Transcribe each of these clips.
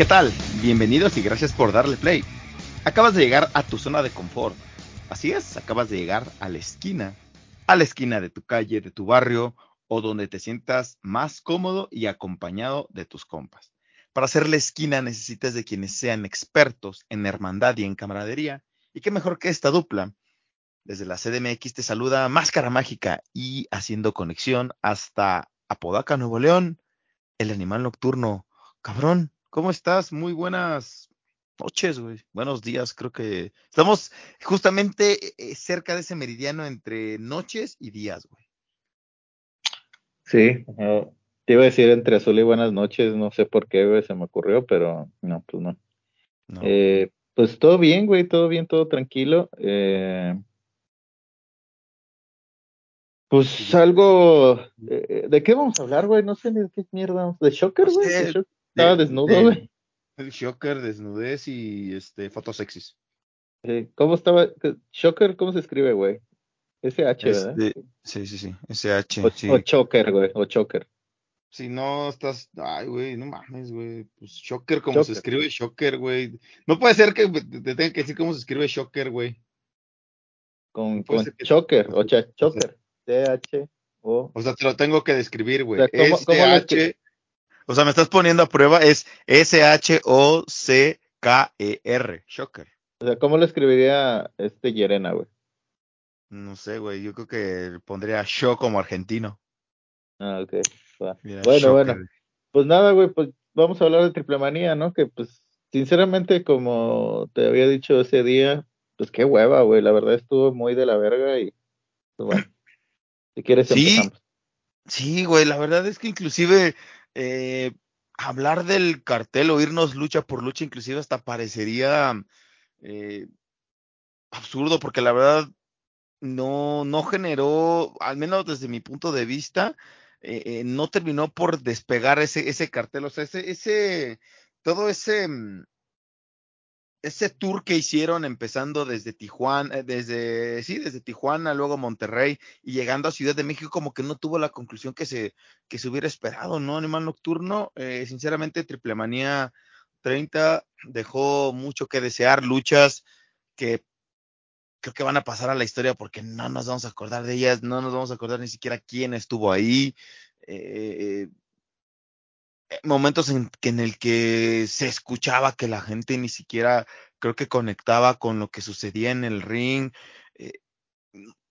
¿Qué tal? Bienvenidos y gracias por darle play. Acabas de llegar a tu zona de confort. Así es, acabas de llegar a la esquina, a la esquina de tu calle, de tu barrio o donde te sientas más cómodo y acompañado de tus compas. Para hacer la esquina necesitas de quienes sean expertos en hermandad y en camaradería. Y qué mejor que esta dupla. Desde la CDMX te saluda Máscara Mágica y haciendo conexión hasta Apodaca, Nuevo León, el animal nocturno. Cabrón, ¿Cómo estás? Muy buenas noches, güey. Buenos días. Creo que estamos justamente eh, eh, cerca de ese meridiano entre noches y días, güey. Sí, te iba a decir entre azul y buenas noches, no sé por qué, güey, se me ocurrió, pero no, pues no. Eh, pues todo bien, güey, todo bien, todo tranquilo. pues algo, ¿de qué vamos a hablar, güey? No sé ni de qué mierda, de Shocker, güey. Estaba desnudo, güey. El Shocker, desnudez y este, fotos sexys. ¿Cómo estaba? Shocker, ¿cómo se escribe, güey? SH, ¿verdad? Este, sí, sí, sí. SH. O, sí. o Choker, güey. O Choker. Si no estás. Ay, güey, no mames, güey. Pues Shocker, como se escribe Shocker, güey. No puede ser que te tenga que decir cómo se escribe Shocker, güey. Con, con Choker, o sea, Choker. C-H-O. O sea, te lo tengo que describir, güey. O sea, ¿cómo, ¿cómo S-H. O sea, me estás poniendo a prueba, es S-H-O-C-K-E-R, Shocker. O sea, ¿cómo lo escribiría este Yerena, güey? No sé, güey, yo creo que pondría show como argentino. Ah, ok. bueno, bueno. Pues nada, güey, pues vamos a hablar de triple manía, ¿no? Que pues, sinceramente, como te había dicho ese día, pues qué hueva, güey, la verdad estuvo muy de la verga y, pues bueno, si quieres sí, empezamos. Sí, güey, la verdad es que inclusive eh, hablar del cartel o irnos lucha por lucha, inclusive hasta parecería eh, absurdo, porque la verdad no, no generó, al menos desde mi punto de vista, eh, no terminó por despegar ese, ese cartel, o sea, ese, ese, todo ese, mm, ese tour que hicieron empezando desde Tijuana, eh, desde, sí, desde Tijuana, luego Monterrey y llegando a Ciudad de México, como que no tuvo la conclusión que se, que se hubiera esperado, ¿no? Animal Nocturno, eh, sinceramente, Triple Manía 30 dejó mucho que desear, luchas que creo que van a pasar a la historia porque no nos vamos a acordar de ellas, no nos vamos a acordar ni siquiera quién estuvo ahí. Eh, momentos en, en el que se escuchaba que la gente ni siquiera creo que conectaba con lo que sucedía en el ring. Eh,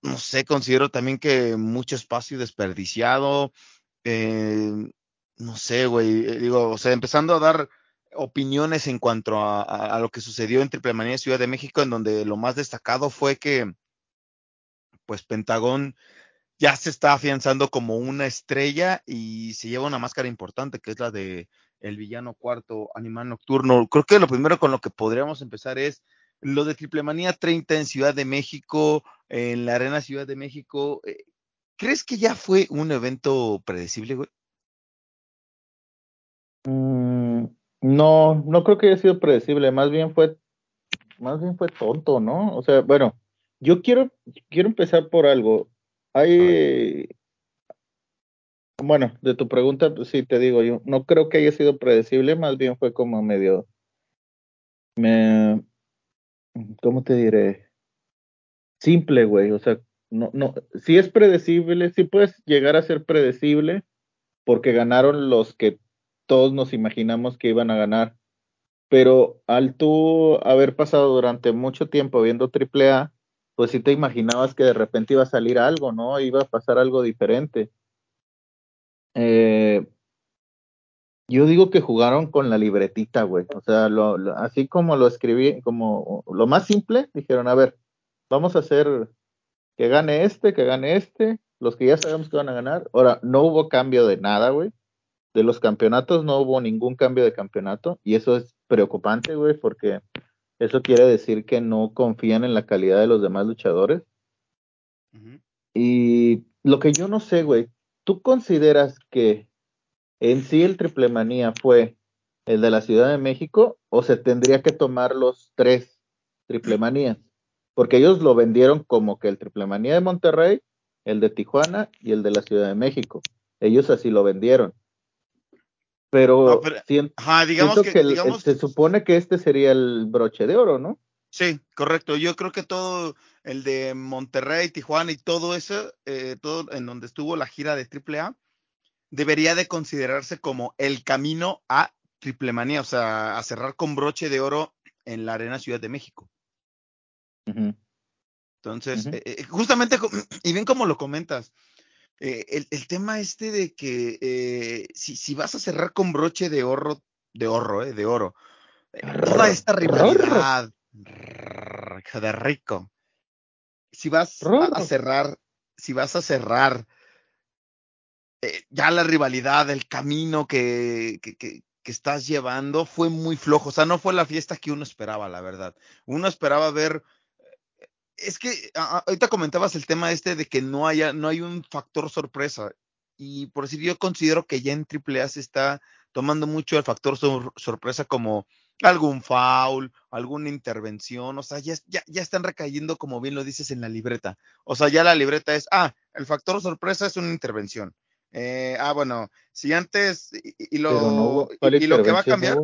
no sé, considero también que mucho espacio desperdiciado. Eh, no sé, güey, eh, digo, o sea, empezando a dar opiniones en cuanto a, a, a lo que sucedió en Triple Manía Ciudad de México, en donde lo más destacado fue que, pues, Pentagón ya se está afianzando como una estrella y se lleva una máscara importante que es la de el villano cuarto animal nocturno. Creo que lo primero con lo que podríamos empezar es lo de Triple Manía 30 en Ciudad de México, en la Arena Ciudad de México. Eh, ¿Crees que ya fue un evento predecible, güey? Mm, no, no creo que haya sido predecible, más bien fue, más bien fue tonto, ¿no? O sea, bueno, yo quiero, quiero empezar por algo. Hay, bueno, de tu pregunta, sí, te digo, yo no creo que haya sido predecible, más bien fue como medio, me, ¿cómo te diré? Simple, güey, o sea, no, no, sí es predecible, sí puedes llegar a ser predecible, porque ganaron los que todos nos imaginamos que iban a ganar, pero al tú haber pasado durante mucho tiempo viendo AAA, pues sí te imaginabas que de repente iba a salir algo, ¿no? Iba a pasar algo diferente. Eh, Yo digo que jugaron con la libretita, güey. O sea, lo- así como lo escribí, como lo más simple, dijeron, a ver, vamos a hacer que gane este, que gane este, los que ya sabemos que van a ganar. Ahora, no hubo cambio de nada, güey. De los campeonatos no hubo ningún cambio de campeonato y eso es preocupante, güey, porque eso quiere decir que no confían en la calidad de los demás luchadores. Y lo que yo no sé, güey, ¿tú consideras que en sí el triple manía fue el de la Ciudad de México o se tendría que tomar los tres triple manías? Porque ellos lo vendieron como que el triple manía de Monterrey, el de Tijuana y el de la Ciudad de México. Ellos así lo vendieron. Pero, No, pero- sien- Ajá, digamos siento que, que, el- digamos, se supone que este sería el broche de oro, ¿no? sí, correcto. Yo creo que todo el de Monterrey, Tijuana y todo eso, eh, todo en donde estuvo la gira de AAA, debería de considerarse como el camino a Triple Manía, o sea, a cerrar con broche de oro en la Arena Ciudad de México. Entonces, eh, eh, justamente, y bien como lo comentas, eh, el, el tema este de que eh, si, si vas a cerrar con broche de oro, de oro, eh, de oro, eh, toda esta rivalidad, de rico, si vas a, cerrar, si vas a cerrar eh, ya la rivalidad, el camino que, que, que, que estás llevando fue muy flojo, o sea, no fue la fiesta que uno esperaba, la verdad. Uno esperaba ver es que a- ahorita comentabas el tema este de que no haya, no hay un factor sorpresa. Y por decir, yo considero que ya en AAA se está tomando mucho el factor sor- sorpresa como algún foul, alguna intervención, o sea, ya, ya, ya están recayendo, como bien lo dices, en la libreta. O sea, ya la libreta es, ah, el factor sorpresa es una intervención. Eh, ah, bueno, si antes, y, lo, Pero no hubo, ¿cuál y, y lo que va a cambiar?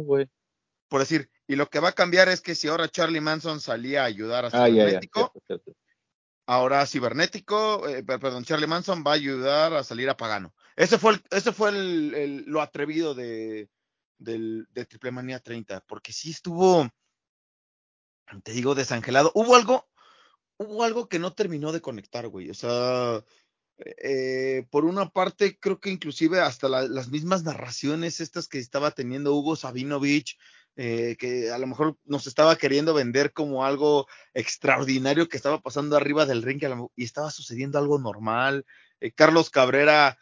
Por decir, y lo que va a cambiar es que si ahora Charlie Manson salía a ayudar a Ah, ya, ya, Cibernético, cierto, cierto. Ahora Cibernético, eh, per- perdón, Charlie Manson va a ayudar a salir a Pagano. Ese fue, el, ese fue el, el- lo atrevido de, del, de Triple Manía 30, porque sí estuvo, te digo, desangelado. Hubo algo, hubo algo que no terminó de conectar, güey. O sea, eh, por una parte, creo que inclusive hasta la- las mismas narraciones estas que estaba teniendo Hugo Sabinovich, eh, que a lo mejor nos estaba queriendo vender como algo extraordinario que estaba pasando arriba del ring y estaba sucediendo algo normal. Eh, Carlos Cabrera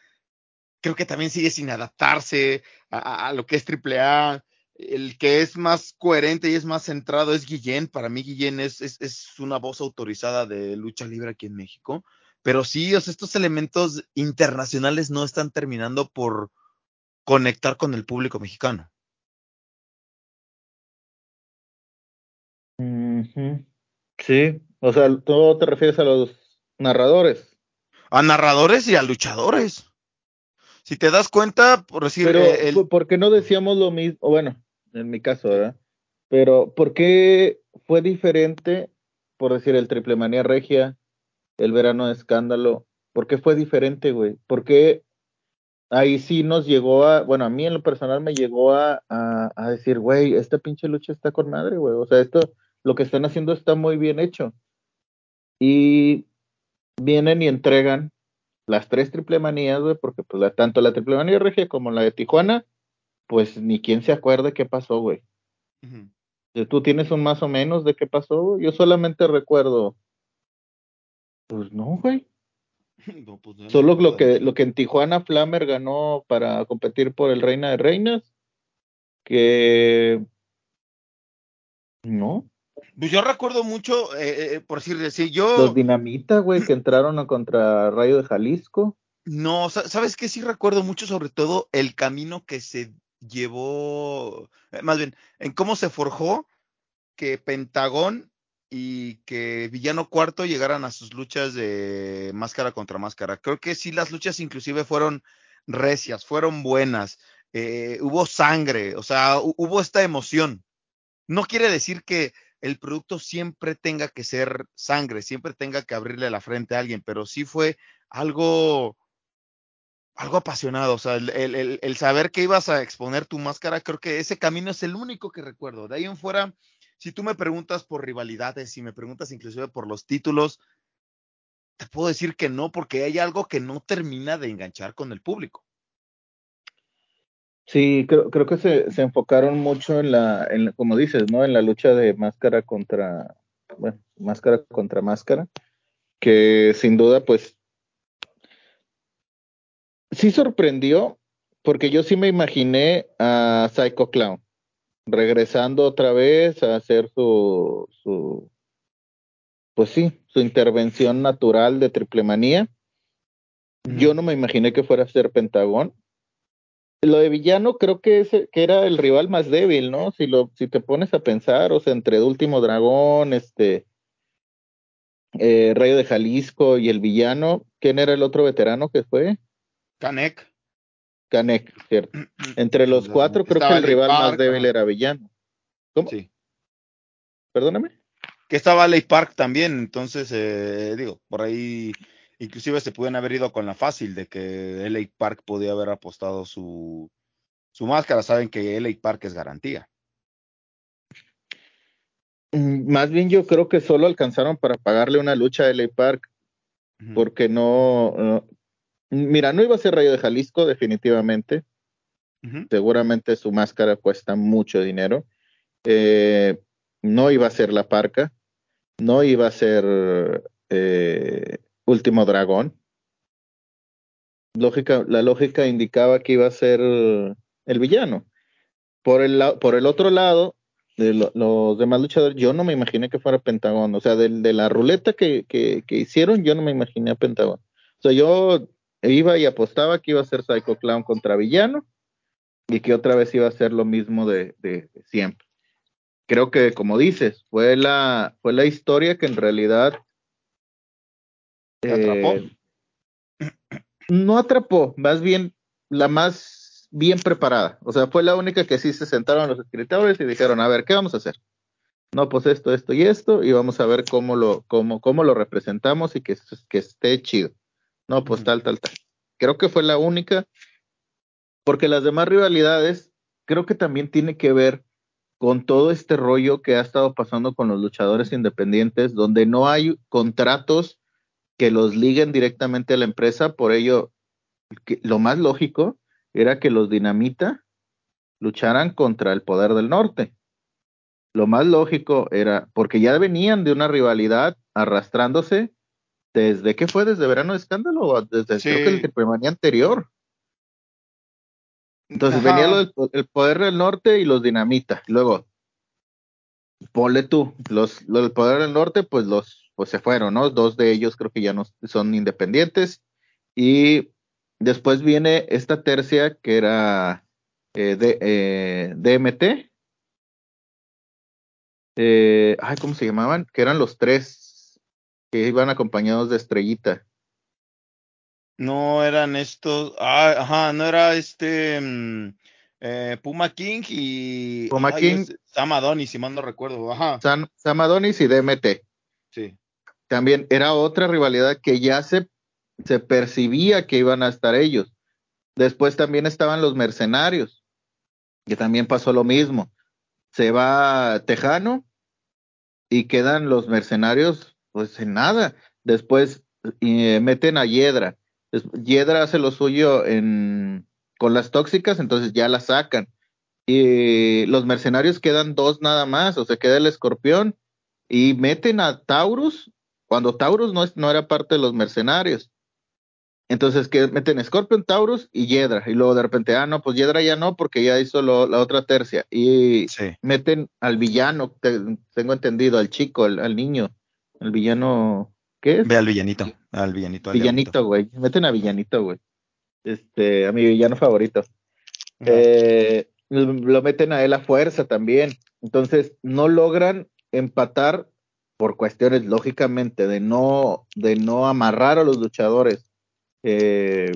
creo que también sigue sin adaptarse a lo que es AAA. El que es más coherente y es más centrado es Guillén. Para mí Guillén es, es, es una voz autorizada de lucha libre aquí en México. Pero sí, o sea, estos elementos internacionales no están terminando por conectar con el público mexicano. Sí, o sea, tú te refieres a los narradores. A narradores y a luchadores. Si te das cuenta, por decir, Pero, eh, el- ¿por- ¿por qué no decíamos lo mismo? O Bueno, en mi caso, ¿verdad? Pero, ¿por qué fue diferente, por decir, el Triple Manía Regia, el Verano de Escándalo? ¿Por qué fue diferente, güey? ¿Por qué ahí sí nos llegó a, bueno, a mí en lo personal me llegó a, a, a decir, güey, esta pinche lucha está con madre, güey. O sea, esto, lo que están haciendo está muy bien hecho. Y vienen y entregan las tres triple manías, güey, porque pues la, tanto la triple manía regia como la de Tijuana, pues ni quien se acuerde qué pasó, güey. Eh, ¿Tú tienes un más o menos de qué pasó? Yo solamente recuerdo, pues no, güey. No, pues, no Solo lo que, lo que en Tijuana Flamer ganó para competir por el Reina de Reinas, que no. Pues yo recuerdo mucho, eh, eh, por decir, si yo... Los Dinamita, güey, que entraron a contra Rayo de Jalisco. No, sa- ¿sabes qué? Sí recuerdo mucho, sobre todo, el camino que se llevó, eh, más bien, en cómo se forjó que Pentagón y que Villano Cuarto llegaran a sus luchas de máscara contra máscara. Creo que sí, las luchas inclusive fueron recias, fueron buenas, eh, hubo sangre, o sea, hu- hubo esta emoción. No quiere decir que el producto siempre tenga que ser sangre, siempre tenga que abrirle la frente a alguien, pero sí fue algo algo apasionado, o sea, el, el- el- saber que ibas a exponer tu máscara, creo que ese camino es el único que recuerdo. De ahí en fuera, si tú me preguntas por rivalidades, si me preguntas inclusive por los títulos, te puedo decir que no, porque hay algo que no termina de enganchar con el público. Sí, creo, creo que se, se enfocaron mucho en la, en la- como dices, ¿no? En la lucha de máscara contra, bueno, máscara contra máscara, que sin duda, pues, sí sorprendió, porque yo sí me imaginé a Psycho Clown regresando otra vez a hacer su, su, pues sí, su intervención natural de triple manía. Yo no me imaginé que fuera a ser Pentagón. Lo de villano creo que, ese, que era el rival más débil, ¿no? Si, lo, si te pones a pensar, o sea, entre Último Dragón, este, eh, Rayo de Jalisco y el villano, ¿quién era el otro veterano que fue? Canek. Canek, ¿cierto? Entre los cuatro creo que el rival más débil era villano. ¿Cómo? Sí. Perdóname. Que estaba Ley Park también, entonces, eh, digo, por ahí, inclusive se pudieron haber ido con la fácil de que LA Park podía haber apostado su, su máscara. Saben que LA Park es garantía. Mm, Más bien yo creo que solo alcanzaron para pagarle una lucha a LA Park, porque no, no- mira, no iba a ser Rayo de Jalisco definitivamente, seguramente su máscara cuesta mucho dinero, Eh, no iba a ser La Parca, no iba a ser eh, Último Dragón. Lógica, la lógica indicaba que iba a ser el villano. Por el, por el otro lado, de lo- los demás luchadores, yo no me imaginé que fuera Pentagón. O sea, del- de, la ruleta que, que, que hicieron, yo no me imaginé a Pentagón. O sea, yo iba y apostaba que iba a ser Psycho Clown contra villano y que otra vez iba a ser lo mismo de, de- de siempre. Creo que, como dices, fue la, fue la historia que en realidad ¿Te atrapó? eh, no atrapó, más bien la más bien preparada. O sea, fue la única que sí se sentaron los escritores y dijeron, a ver, ¿qué vamos a hacer? No, pues esto, esto y esto, y vamos a ver cómo lo, cómo, cómo lo representamos y que, que esté chido. No, pues tal, tal, tal. Creo que fue la única, porque las demás rivalidades creo que también tiene que ver con todo este rollo que ha estado pasando con los luchadores independientes, donde no hay contratos que los liguen directamente a la empresa, por ello que lo más lógico era que los dinamita lucharan contra el poder del norte. Lo más lógico era, porque ya venían de una rivalidad arrastrándose desde que fue desde verano de escándalo o desde Sí. creo que el anterior. Entonces Ajá. venía lo del el poder del norte y los dinamita. Luego, ponle tú, los, lo del poder del norte, pues los, pues se fueron, ¿no? Dos de ellos creo que ya no son independientes. Y después viene esta tercia que era eh, de, eh, DMT. Eh, ay, ¿cómo se llamaban? Que eran los tres que iban acompañados de Estrellita. No eran estos. Ah, ajá, no era este. mm, eh, Puma King y. Puma ay, King. es Sam Adonis, si mal no recuerdo. Ajá. Sam, Sam Adonis y DMT. Sí. También era otra rivalidad que ya se, se percibía que iban a estar ellos. Después también estaban los mercenarios, que también pasó lo mismo. Se va Tejano y quedan los mercenarios, pues en nada. Después eh, meten a Hiedra. Hiedra hace lo suyo en, con las tóxicas, entonces ya la sacan. Y los mercenarios quedan dos nada más, o sea, queda el escorpión y meten a Taurus cuando Taurus no, es, no era parte de los mercenarios. Entonces que meten Scorpion, Taurus y Hiedra. Y luego de repente, ah, no, pues Hiedra ya no, porque ya hizo lo- la otra tercia. Y Sí. meten al villano, te- tengo entendido, al chico, al, al niño. El villano, ¿qué es? Ve al villanito. Al villanito. al Villanito, güey. Meten a Villanito, güey. Este, a mi villano favorito. Eh, lo meten a él a fuerza también. Entonces, no logran empatar por cuestiones, lógicamente, de no, de no amarrar a los luchadores. eh,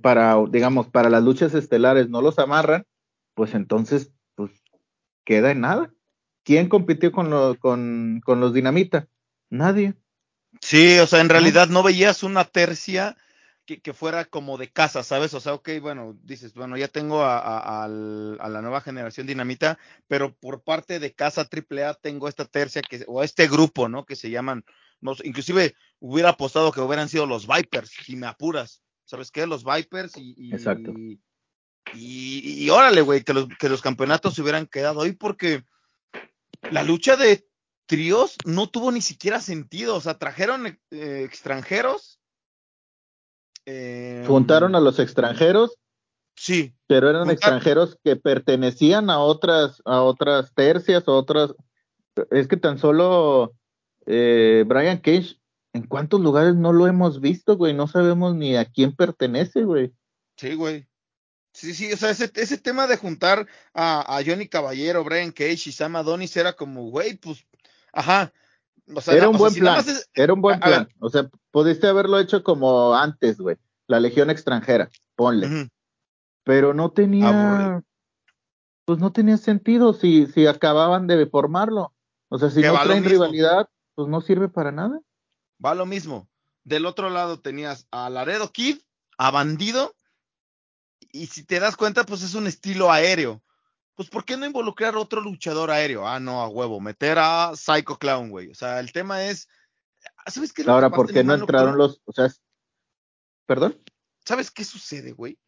para, digamos, para las luchas estelares no los amarran, pues entonces, pues, queda en nada. ¿Quién compitió con, lo- con, con los dinamita? Nadie. Sí, o sea, en realidad no veías una tercia que, que fuera como de casa, ¿sabes? O sea, ok, bueno, dices, bueno, ya tengo a, a- al- a la nueva generación dinamita, pero por parte de casa AAA tengo esta tercia que, o este grupo, ¿no? Que se llaman, no inclusive hubiera apostado que hubieran sido los Vipers, si me apuras. ¿Sabes qué? Los Vipers y, y, Exacto. Y, y órale, güey, que los, que los campeonatos se hubieran quedado ahí porque la lucha de tríos no tuvo ni siquiera sentido. O sea, trajeron eh, extranjeros. Eh, Juntaron a los extranjeros. Sí. Pero eran extranjeros que pertenecían a otras, a otras tercias, o otras. Es que tan solo eh, Brian Cage, ¿en cuántos lugares no lo hemos visto, güey? No sabemos ni a quién pertenece, güey. Sí, güey. Sí, sí, o sea, ese, ese tema de juntar a, a, Johnny Caballero, Brian Cage y Sam Adonis era como, güey, pues, ajá. O sea, era un buen plan, era un buen plan. o sea, pudiste haberlo hecho como antes, güey. La Legión extranjera, ponle. Pero no tenía, pues no tenía sentido si, si acababan de formarlo. O sea, si no traen rivalidad, pues no sirve para nada. Va lo mismo. Del otro lado tenías a Laredo Kid, a Bandido y si te das cuenta, pues es un estilo aéreo. Pues, ¿por qué no involucrar otro luchador aéreo? Ah, no, a huevo, meter a Psycho Clown, güey. O sea, el tema es. ¿Sabes qué? Ahora, ¿por qué no entraron los. O sea, ¿perdón? ¿Sabes qué sucede, güey?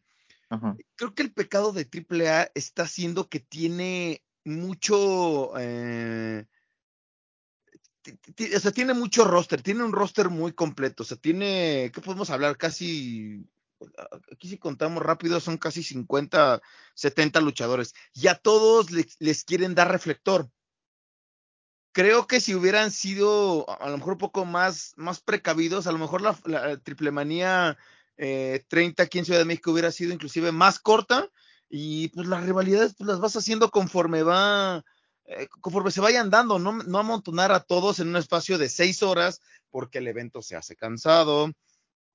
Creo que el pecado de AAA está haciendo que tiene mucho. Eh, o sea, tiene mucho roster, tiene un roster muy completo. O sea, tiene. ¿Qué podemos hablar? Casi aquí si contamos rápido son casi 50, 70 luchadores y a todos les, quieren dar reflector. Creo que si hubieran sido a lo mejor un poco más, más precavidos, a lo mejor la, triple manía eh, 30 aquí en Ciudad de México hubiera sido inclusive más corta y pues las rivalidades pues las vas haciendo conforme va, eh, conforme se vayan dando, no, no amontonar a todos en un espacio de seis horas porque el evento se hace cansado.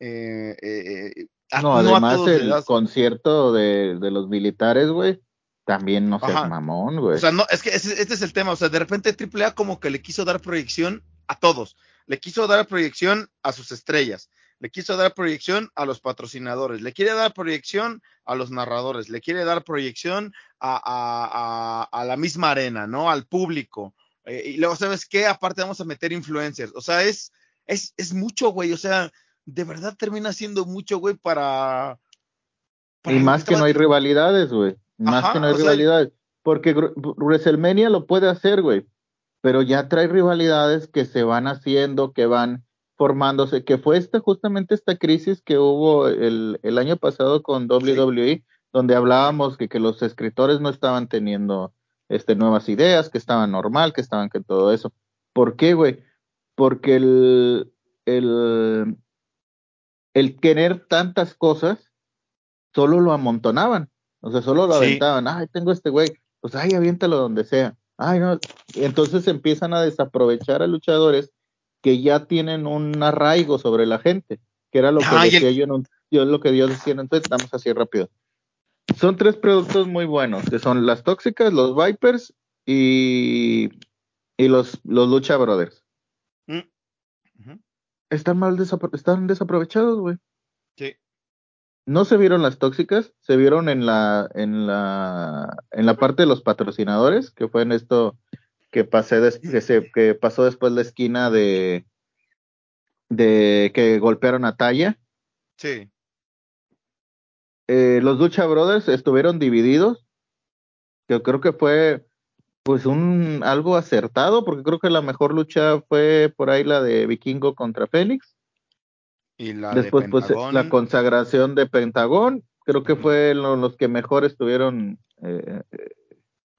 Eh, eh, no, además el concierto de, de, los militares, güey, también no seas mamón, güey. O sea, no, es que este es el tema, o sea, de repente AAA como que le quiso dar proyección a todos, le quiso dar proyección a sus estrellas, le quiso dar proyección a los patrocinadores, le quiere dar proyección a los narradores, le quiere dar proyección a, a, a, a la misma arena, ¿no? Al público. Eh, y luego, ¿sabes qué? Aparte vamos a meter influencers. O sea, es, es, es mucho, güey. O sea, de verdad termina siendo mucho, güey, para, Y más que no hay rivalidades, güey. Más que no hay rivalidades. Porque WrestleMania lo puede hacer, güey. Pero ya trae rivalidades que se van haciendo, que van formándose, que fue esta, justamente esta crisis que hubo el, el año pasado con WWE, donde hablábamos que, que los escritores no estaban teniendo este, nuevas ideas, que estaban normal, que estaban que todo eso. ¿Por qué, güey? Porque el, el, el querer tantas cosas, solo lo amontonaban. O sea, solo lo aventaban. Ay, tengo este güey. Pues, ay, aviéntalo donde sea. Ay, no. entonces empiezan a desaprovechar a luchadores que ya tienen un arraigo sobre la gente, que era lo que decía yo, en un, yo lo que Dios decía. Entonces, estamos así rápido. Son tres productos muy buenos, que son las tóxicas, los Vipers y, y los, los Lucha Brothers. Mm están mal están desaprovechados, güey. Sí. No se vieron las tóxicas, se vieron en la, en la, en la parte de los patrocinadores, que fue en esto que pasé que, que pasó después la esquina de, de que golpearon a Talla. Sí. Eh, los Lucha Brothers estuvieron divididos. Yo creo que fue pues un algo acertado, porque creo que la mejor lucha fue por ahí la de Vikingo contra Félix. Y la Después, pues la consagración de Pentagón, creo que fue los que mejor estuvieron eh,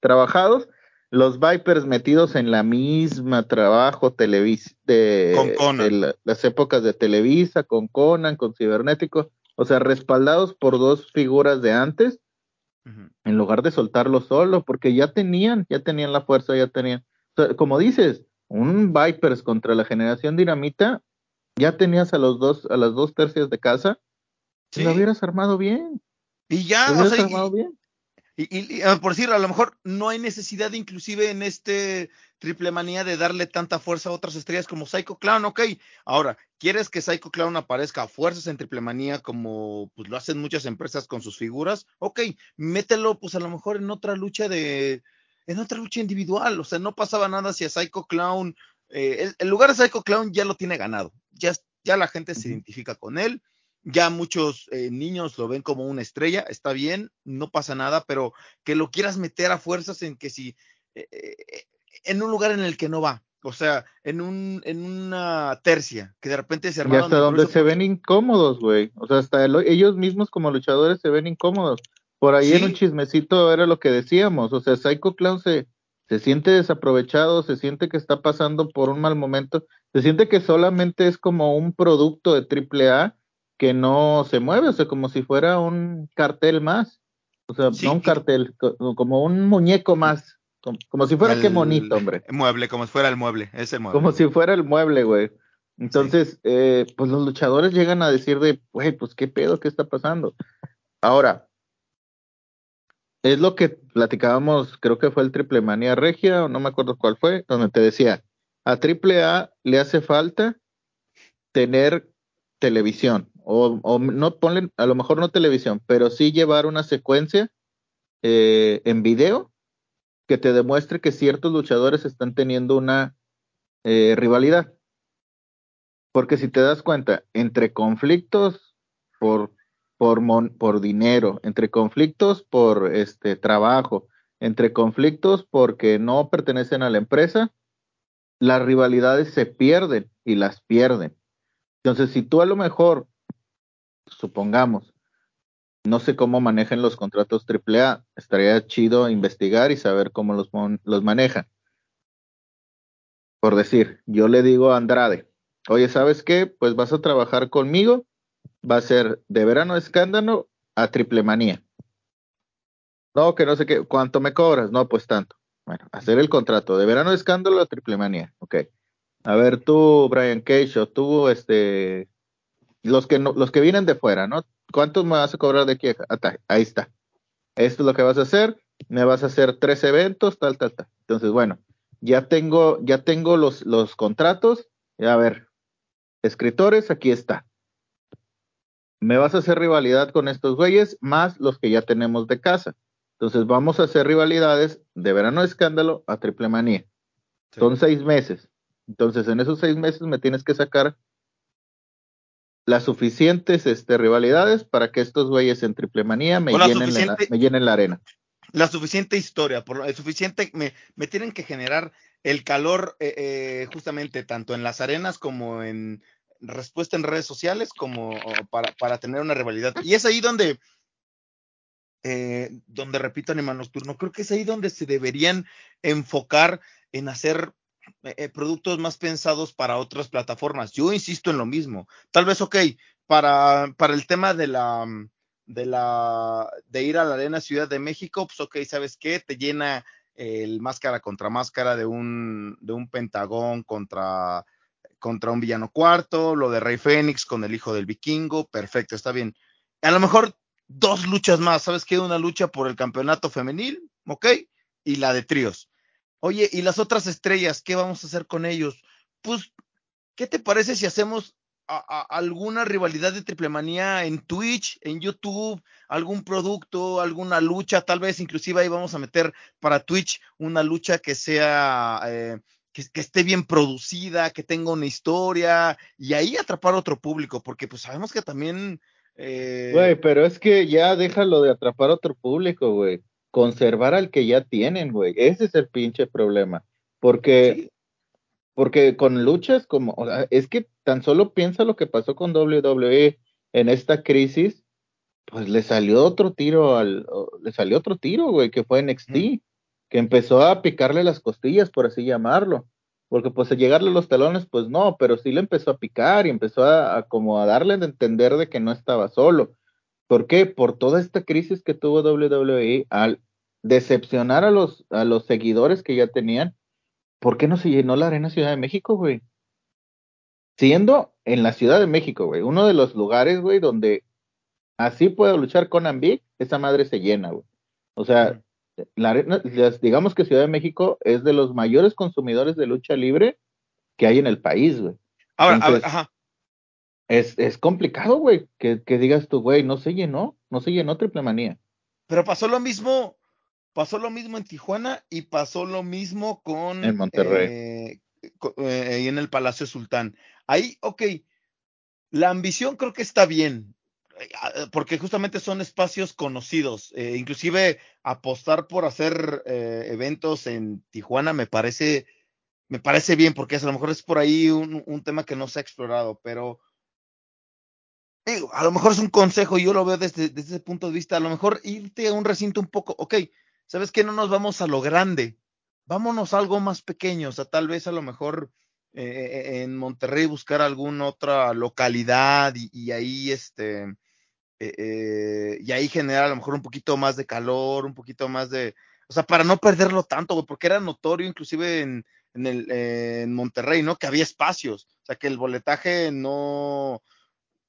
trabajados. Los Vipers metidos en la misma trabajo televis de, de las épocas de Televisa, con Conan, con Cibernético, o sea, respaldados por dos figuras de antes en lugar de soltarlo solo, porque ya tenían, ya tenían la fuerza, ya tenían, como dices, un Vipers contra la generación dinamita, ya tenías a los dos, a las dos tercias de casa, lo hubieras armado bien. Y ya, lo hubieras armado bien. Y, ah, por decir, a lo mejor no hay necesidad, inclusive en este triple manía, de darle tanta fuerza a otras estrellas como Psycho Clown, ok. Ahora, ¿quieres que Psycho Clown aparezca a fuerzas en triple manía como pues lo hacen muchas empresas con sus figuras? Ok, mételo pues a lo mejor en otra lucha de, en otra lucha individual, o sea, no pasaba nada si a Psycho Clown, eh, el, lugar de Psycho Clown ya lo tiene ganado, ya, ya la gente se identifica con él, ya muchos eh, niños lo ven como una estrella, está bien, no pasa nada, pero que lo quieras meter a fuerzas en que si, eh, eh, en un lugar en el que no va, o sea, en un en una tercia, que de repente se armaron. Y hasta donde se ven incómodos, güey. O sea, hasta ellos mismos como luchadores se ven incómodos. Por ahí en un chismecito era lo que decíamos. O sea, Psycho Clown se, se siente desaprovechado, se siente que está pasando por un mal momento, se siente que solamente es como un producto de triple A que no se mueve, o sea, como si fuera un cartel más. O sea, no un cartel, como un muñeco más como, si fuera qué bonito, hombre. Mueble, como si fuera el mueble, es el mueble. Como si fuera el mueble, güey. Entonces, eh, pues los luchadores llegan a decir de, güey, pues qué pedo, qué está pasando. Ahora, es lo que platicábamos, creo que fue el Triple Manía Regia, o no me acuerdo cuál fue, donde te decía, a Triple A le hace falta tener televisión, o, o no ponle, a lo mejor no televisión, pero sí llevar una secuencia eh, en video que te demuestre que ciertos luchadores están teniendo una eh, rivalidad. Porque si te das cuenta, entre conflictos por, por, por dinero, entre conflictos por este trabajo, entre conflictos porque no pertenecen a la empresa, las rivalidades se pierden y las pierden. Entonces, si tú a lo mejor, supongamos, no sé cómo manejan los contratos AAA. Estaría chido investigar y saber cómo los, los manejan. Por decir, yo le digo a Andrade, oye, ¿sabes qué? Pues vas a trabajar conmigo, va a ser de verano escándalo a triple manía. No, que no sé qué, ¿cuánto me cobras? No, pues tanto. Bueno, hacer el contrato de verano escándalo a triple manía, ok. A ver, tú, Brian Cage, o tú, este, los que no, los que vienen de fuera, ¿no? ¿Cuánto me vas a cobrar de aquí? Ahí está. Esto es lo que vas a hacer. Me vas a hacer tres eventos, tal, tal, tal. Entonces, bueno, ya tengo, ya tengo los, los contratos. A ver, escritores, aquí está. Me vas a hacer rivalidad con estos güeyes, más los que ya tenemos de casa. Entonces, vamos a hacer rivalidades de verano escándalo a triple manía. Son seis meses. Entonces, en esos seis meses me tienes que sacar las suficientes este, rivalidades para que estos güeyes en triple manía me, llenen, la, me llenen la arena. La suficiente historia, por el suficiente, me, me tienen que generar el calor eh, eh, justamente tanto en las arenas como en respuesta en redes sociales como para, para tener una rivalidad. Y es ahí donde, eh, donde repito, Animal Nocturno, creo que es ahí donde se deberían enfocar en hacer eh, eh, productos más pensados para otras plataformas. Yo insisto en lo mismo. Tal vez, ok, para, para el tema de la, de la, de ir a la Arena Ciudad de México, pues ok, ¿sabes qué? Te llena el máscara contra máscara de un, de un pentagón contra, contra un villano cuarto, lo de Rey Fénix con el hijo del vikingo, perfecto, está bien. A lo mejor dos luchas más, ¿sabes qué? Una lucha por el campeonato femenil, ¿ok? Y la de tríos. Oye, ¿y las otras estrellas? ¿Qué vamos a hacer con ellos? Pues, ¿qué te parece si hacemos alguna rivalidad de triple manía en Twitch, en YouTube, algún producto, alguna lucha? Tal vez inclusive ahí vamos a meter para Twitch una lucha que sea... Eh, que, esté bien producida, que tenga una historia y ahí atrapar otro público, porque pues sabemos que también... Eh... Güey, pero es que ya déjalo de atrapar otro público, güey conservar al que ya tienen, güey. Ese es el pinche problema. Porque, porque con luchas como, es que tan solo piensa lo que pasó con WWE en esta crisis, pues le salió otro tiro al, le salió otro tiro, güey, que fue NXT, que empezó a picarle las costillas, por así llamarlo. Porque pues a llegarle los talones, pues no, pero sí le empezó a picar y empezó a, a como a darle a entender de que no estaba solo. ¿Por qué? Por toda esta crisis que tuvo WWE al decepcionar a los, a los seguidores que ya tenían. ¿Por qué no se llenó la Arena Ciudad de México, güey? Siendo en la Ciudad de México, güey, uno de los lugares, güey, donde así puedo luchar con Ambic, esa madre se llena, güey. O sea, la arena, digamos que Ciudad de México es de los mayores consumidores de lucha libre que hay en el país, güey. Ahora, a ver, ajá es, es complicado, güey, que, que, digas tú, güey, no se llenó, no se llenó Triple Manía. Pero pasó lo mismo, pasó lo mismo en Tijuana y pasó lo mismo con... En Monterrey. Eh, eh, en el Palacio Sultán. Ahí, ok, La ambición creo que está bien, eh, porque justamente son espacios conocidos. Eh, inclusive apostar por hacer eh, eventos en Tijuana me parece, me parece bien, porque a lo mejor es por ahí un, un tema que no se ha explorado, pero a lo mejor es un consejo, yo lo veo desde, desde, ese punto de vista, a lo mejor irte a un recinto un poco, ok, ¿sabes qué? No nos vamos a lo grande, vámonos a algo más pequeño, o sea, tal vez a lo mejor eh, en Monterrey buscar alguna otra localidad y, ahí este, eh, eh, y ahí generar a lo mejor un poquito más de calor, un poquito más de, o sea, para no perderlo tanto, porque era notorio inclusive en, en, el, en Monterrey, ¿no? Que había espacios, o sea, que el boletaje no,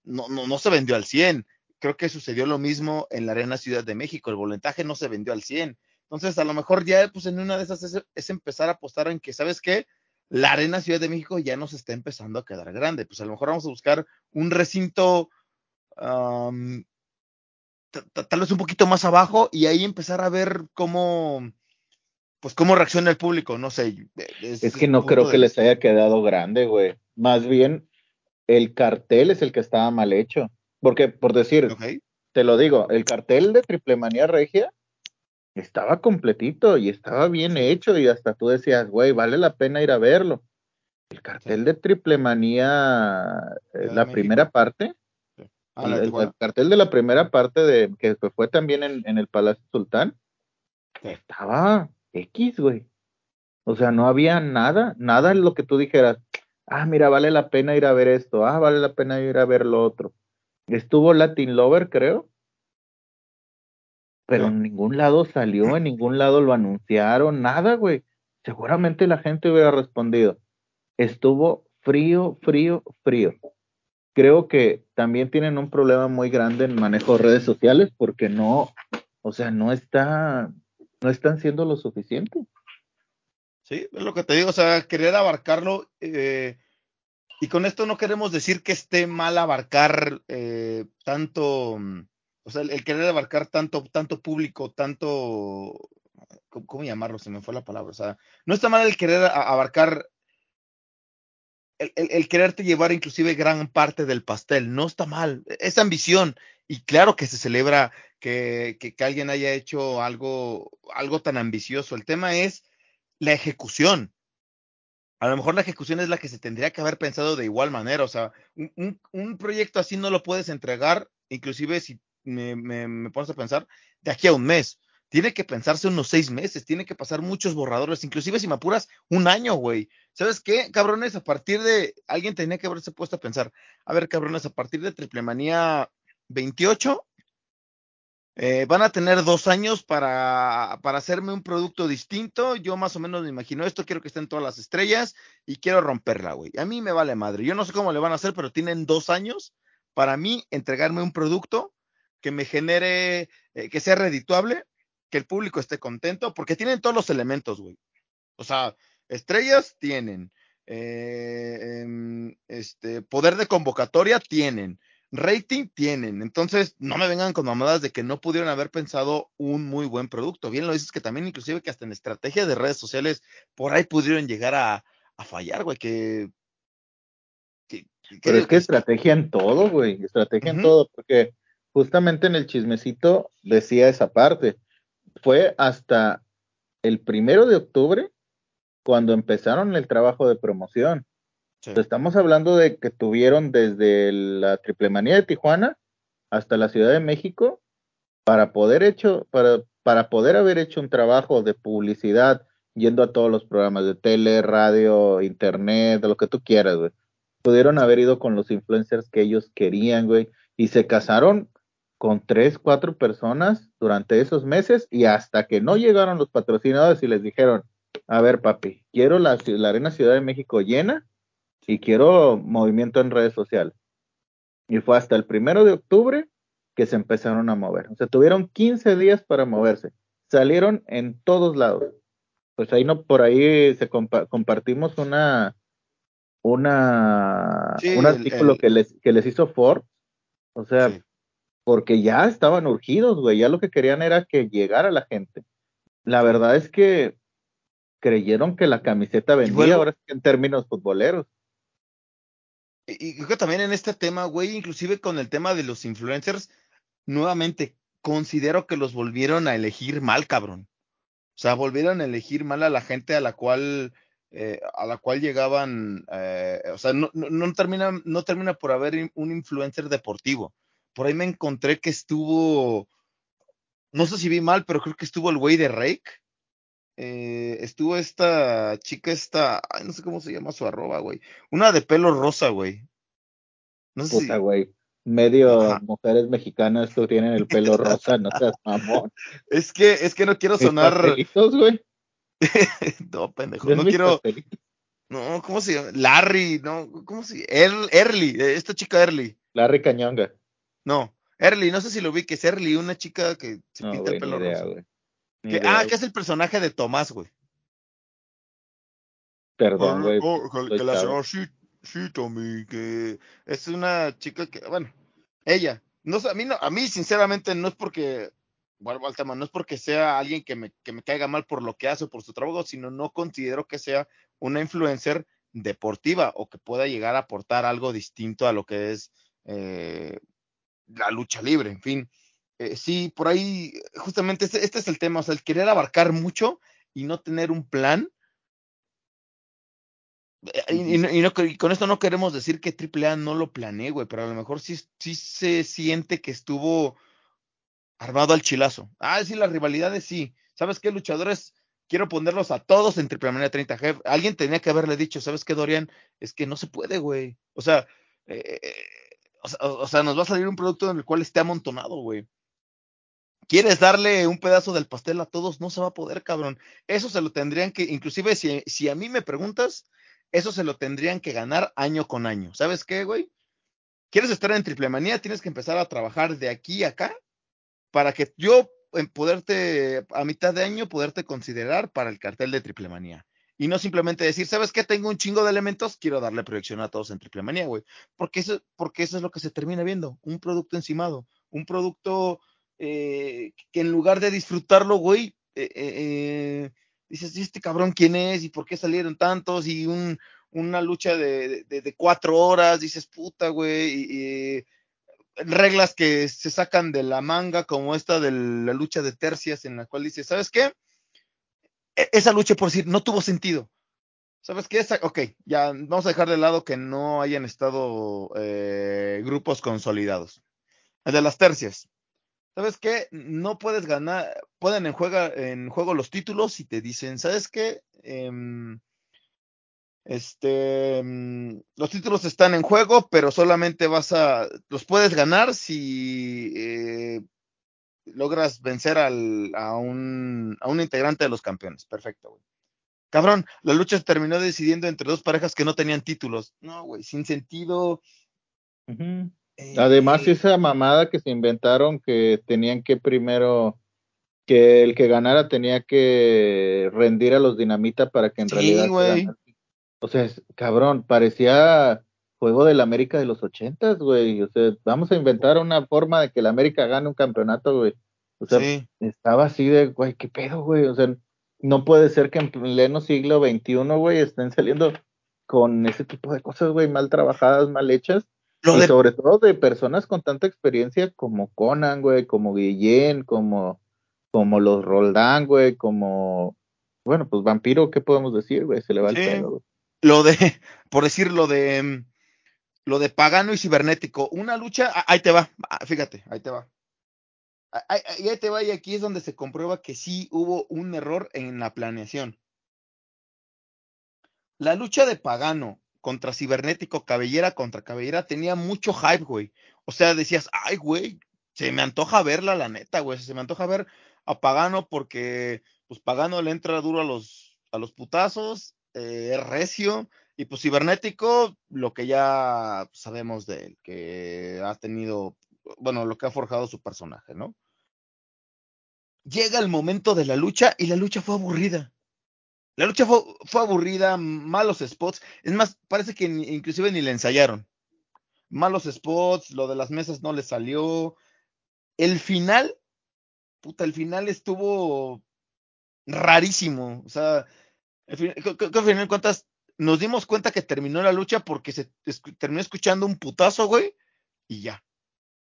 no, no, no se vendió al 100. Creo que sucedió lo mismo en la Arena Ciudad de México, el boletaje no se vendió al 100. Entonces, a lo mejor ya, pues en una de esas es, es empezar a apostar en que, ¿sabes qué? La Arena Ciudad de México ya nos está empezando a quedar grande. Pues a lo mejor vamos a buscar un recinto um, tal vez un poquito más abajo y ahí empezar a ver cómo, pues cómo reacciona el público, no sé. Es, es que no creo que les haya quedado grande, güey. Más bien, el cartel es el que estaba mal hecho. Porque, por decir, okay. te lo digo, el cartel de Triple Manía Regia estaba completito y estaba bien hecho y hasta tú decías, güey, vale la pena ir a verlo. El cartel sí. de Triple Manía, eh, la primera parte, sí. ah, el, el, el, cartel de la primera parte de que fue también en, en el Palacio Sultán, sí. estaba X, güey. O sea, no había nada, nada en lo que tú dijeras, ah, mira, vale la pena ir a ver esto, ah, vale la pena ir a ver lo otro. Estuvo Latin Lover, creo, pero en ningún lado salió, en ningún lado lo anunciaron, nada, güey. Seguramente la gente hubiera respondido. Estuvo frío, frío, frío. Creo que también tienen un problema muy grande en manejo de redes sociales porque no, o sea, no está, no están siendo lo suficiente. Sí, es lo que te digo, o sea, querer abarcarlo, eh, y con esto no queremos decir que esté mal abarcar eh, tanto, o sea, el, querer abarcar tanto, tanto público, tanto, ¿cómo, ¿cómo, llamarlo? Se me fue la palabra, o sea, no está mal el querer abarcar, el, el, el quererte llevar inclusive gran parte del pastel, no está mal, es ambición, y claro que se celebra que, que, que alguien haya hecho algo, algo tan ambicioso, el tema es la ejecución. A lo mejor la ejecución es la que se tendría que haber pensado de igual manera. O sea, un, un, proyecto así no lo puedes entregar, inclusive si me, me, me, pones a pensar, de aquí a un mes. Tiene que pensarse unos seis meses, tiene que pasar muchos borradores, inclusive si me apuras, un año, güey. ¿Sabes qué, cabrones? A partir de, alguien tenía que haberse puesto a pensar, a ver, cabrones, a partir de Triplemanía 28, eh, van a tener dos años para, para hacerme un producto distinto. Yo más o menos me imagino esto, quiero que estén todas las estrellas y quiero romperla, güey. A mí me vale madre. Yo no sé cómo le van a hacer, pero tienen dos años para mí entregarme un producto que me genere, eh, que sea redituable, que el público esté contento, porque tienen todos los elementos, güey. O sea, estrellas tienen, eh, este, poder de convocatoria tienen, rating tienen. Entonces, no me vengan con mamadas de que no pudieron haber pensado un muy buen producto. Bien lo dices que también, inclusive, que hasta en estrategia de redes sociales, por ahí pudieron llegar a, a fallar, güey, que, que, que, Pero es que estrategia en todo, güey, estrategia uh -huh. en todo, porque justamente en el chismecito decía esa parte. Fue hasta el primero de octubre cuando empezaron el trabajo de promoción. Estamos hablando de que tuvieron desde la triple manía de Tijuana hasta la Ciudad de México para poder hecho, para, para poder haber hecho un trabajo de publicidad yendo a todos los programas de tele, radio, internet, lo que tú quieras, güey. Pudieron haber ido con los influencers que ellos querían, güey, y se casaron con tres, cuatro personas durante esos meses y hasta que no llegaron los patrocinadores y les dijeron, a ver, papi, quiero la, la Arena Ciudad de México llena, y quiero movimiento en redes sociales. Y fue hasta el primero de octubre que se empezaron a mover. O sea, tuvieron 15 días para moverse. Salieron en todos lados. Pues ahí no, por ahí se compa compartimos una, una, sí, un artículo el, el... que les, que les hizo Ford. O sea, sí. porque ya estaban urgidos, güey. Ya lo que querían era que llegara la gente. La verdad es que creyeron que la camiseta vendía, bueno, ahora en términos futboleros. Y creo que también en este tema, güey, inclusive con el tema de los influencers, nuevamente considero que los volvieron a elegir mal, cabrón. O sea, volvieron a elegir mal a la gente a la cual eh, a la cual llegaban, eh, o sea, no, no, termina, no termina por haber un influencer deportivo. Por ahí me encontré que estuvo, no sé si vi mal, pero creo que estuvo el güey de Rake. Eh, estuvo esta chica, esta, ay, no sé cómo se llama su arroba, güey. Una de pelo rosa, güey. No sé Puta, güey. Medio mujeres mexicanas tú tienen el pelo rosa, no seas mamón. Es que, es que no quiero sonar. güey? no, pendejo, no quiero. No, ¿cómo se llama? Larry, no, ¿cómo se llama? Early, esta chica Early. Larry Cañonga. No, Early, no sé si lo vi, que es Early, una chica que se pinta el pelo rosa. Ah, que es el personaje de Tomás, güey. Perdón, güey. que la llama sí, sí, Tommy, que es una chica que, bueno, ella, no sé, a mí no, a mí sinceramente no es porque vuelvo al tema, no es porque sea alguien que me, que me caiga mal por lo que hace o por su trabajo, sino no considero que sea una influencer deportiva o que pueda llegar a aportar algo distinto a lo que es eh, la lucha libre, en fin. Eh, sí, por ahí, justamente este, este, es el tema, o sea, el querer abarcar mucho y no tener un plan. Eh, y, con esto no queremos decir que AAA no lo planeé, güey, pero a lo mejor sí, sí se siente que estuvo armado al chilazo. Ah, sí, las rivalidades sí. ¿Sabes qué, luchadores? Quiero ponerlos a todos en Triple Manía 30 G. Alguien tenía que haberle dicho, ¿sabes qué, Dorian? Es que no se puede, güey. O sea, eh, o sea, nos va a salir un producto en el cual esté amontonado, güey. ¿Quieres darle un pedazo del pastel a todos? No se va a poder, cabrón. Eso se lo tendrían que, inclusive si, si a mí me preguntas, eso se lo tendrían que ganar año con año. ¿Sabes qué, güey? ¿Quieres estar en Triple Manía? Tienes que empezar a trabajar de aquí a acá para que yo en poderte, a mitad de año, poderte considerar para el cartel de Triple Manía. Y no simplemente decir, ¿sabes qué? Tengo un chingo de elementos, quiero darle proyección a todos en Triple Manía, güey. Porque eso, porque eso es lo que se termina viendo, un producto encimado, un producto eh, que en lugar de disfrutarlo, güey, eh, eh, dices, ¿y este cabrón quién es? ¿Y por qué salieron tantos? Y un, una lucha de, cuatro horas, dices, puta, güey, y, reglas que se sacan de la manga, como esta de la lucha de tercias, en la cual dice, ¿sabes qué? E, esa lucha, por decir, no tuvo sentido. ¿Sabes qué? Esa, ok, ya vamos a dejar de lado que no hayan estado grupos consolidados. El de las tercias. ¿Sabes qué? No puedes ganar, pueden en, juega, en juego los títulos y te dicen, ¿sabes qué? Eh, este, mm, los títulos están en juego, pero solamente vas a, los puedes ganar si eh, logras vencer a, un, a un integrante de los campeones. Perfecto, güey. Cabrón, la lucha se terminó decidiendo entre dos parejas que no tenían títulos. No, güey, sin sentido. Eh, esa mamada que se inventaron que tenían que primero que el que ganara tenía que rendir a los dinamita para que en sí, realidad güey. O sea, cabrón, parecía juego del América de los ochentas, güey. O sea, vamos a inventar una forma de que el América gane un campeonato, güey. O sea, estaba así de, güey, ¿qué pedo, güey? O sea, no puede ser que en pleno siglo XXI, güey, estén saliendo con ese tipo de cosas, güey, mal trabajadas, mal hechas. Y sobre todo de personas con tanta experiencia como Conan, güey, como Guillén, como, como los Roldán, güey, como, bueno, pues Vampiro, ¿qué podemos decir, güey? Se le va el pelo, güey lo de, por decir lo de, mm, lo de pagano y cibernético, una lucha, ahí te va, ah, fíjate, ahí te va. Ahí, ahí te va y aquí es donde se comprueba que sí hubo un error en la planeación. La lucha de pagano contra cibernético, cabellera contra cabellera, tenía mucho hype, güey. O sea, decías, ay, güey, se me antoja verla, la neta, güey. Se me antoja ver a Pagano porque, pues, Pagano le entra duro a los, a los putazos eh, recio y pues cibernético, lo que ya sabemos de él, que ha tenido, bueno, lo que ha forjado su personaje, ¿no? Llega el momento de la lucha y la lucha fue aburrida. La lucha fue, aburrida, malos spots. Es más, parece que inclusive ni le ensayaron. Malos spots, lo de las mesas no le salió. El final, puta, el final estuvo rarísimo. O sea, al final cuentas, nos dimos cuenta que terminó la lucha porque se terminó escuchando un putazo, güey, y ya.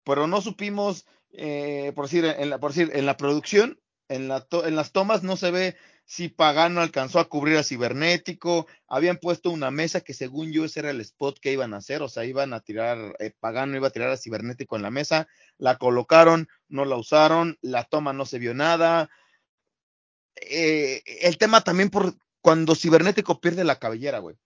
Pero no supimos, eh, por, decir, en la, por decir, en la producción, en, la en las tomas no se ve si Pagano alcanzó a cubrir a Cibernético, habían puesto una mesa que según yo ese era el spot que iban a hacer, o sea, iban a tirar, eh, Pagano iba a tirar a Cibernético en la mesa, la colocaron, no la usaron, la toma no se vio nada. Eh, el tema también por cuando Cibernético pierde la cabellera, güey.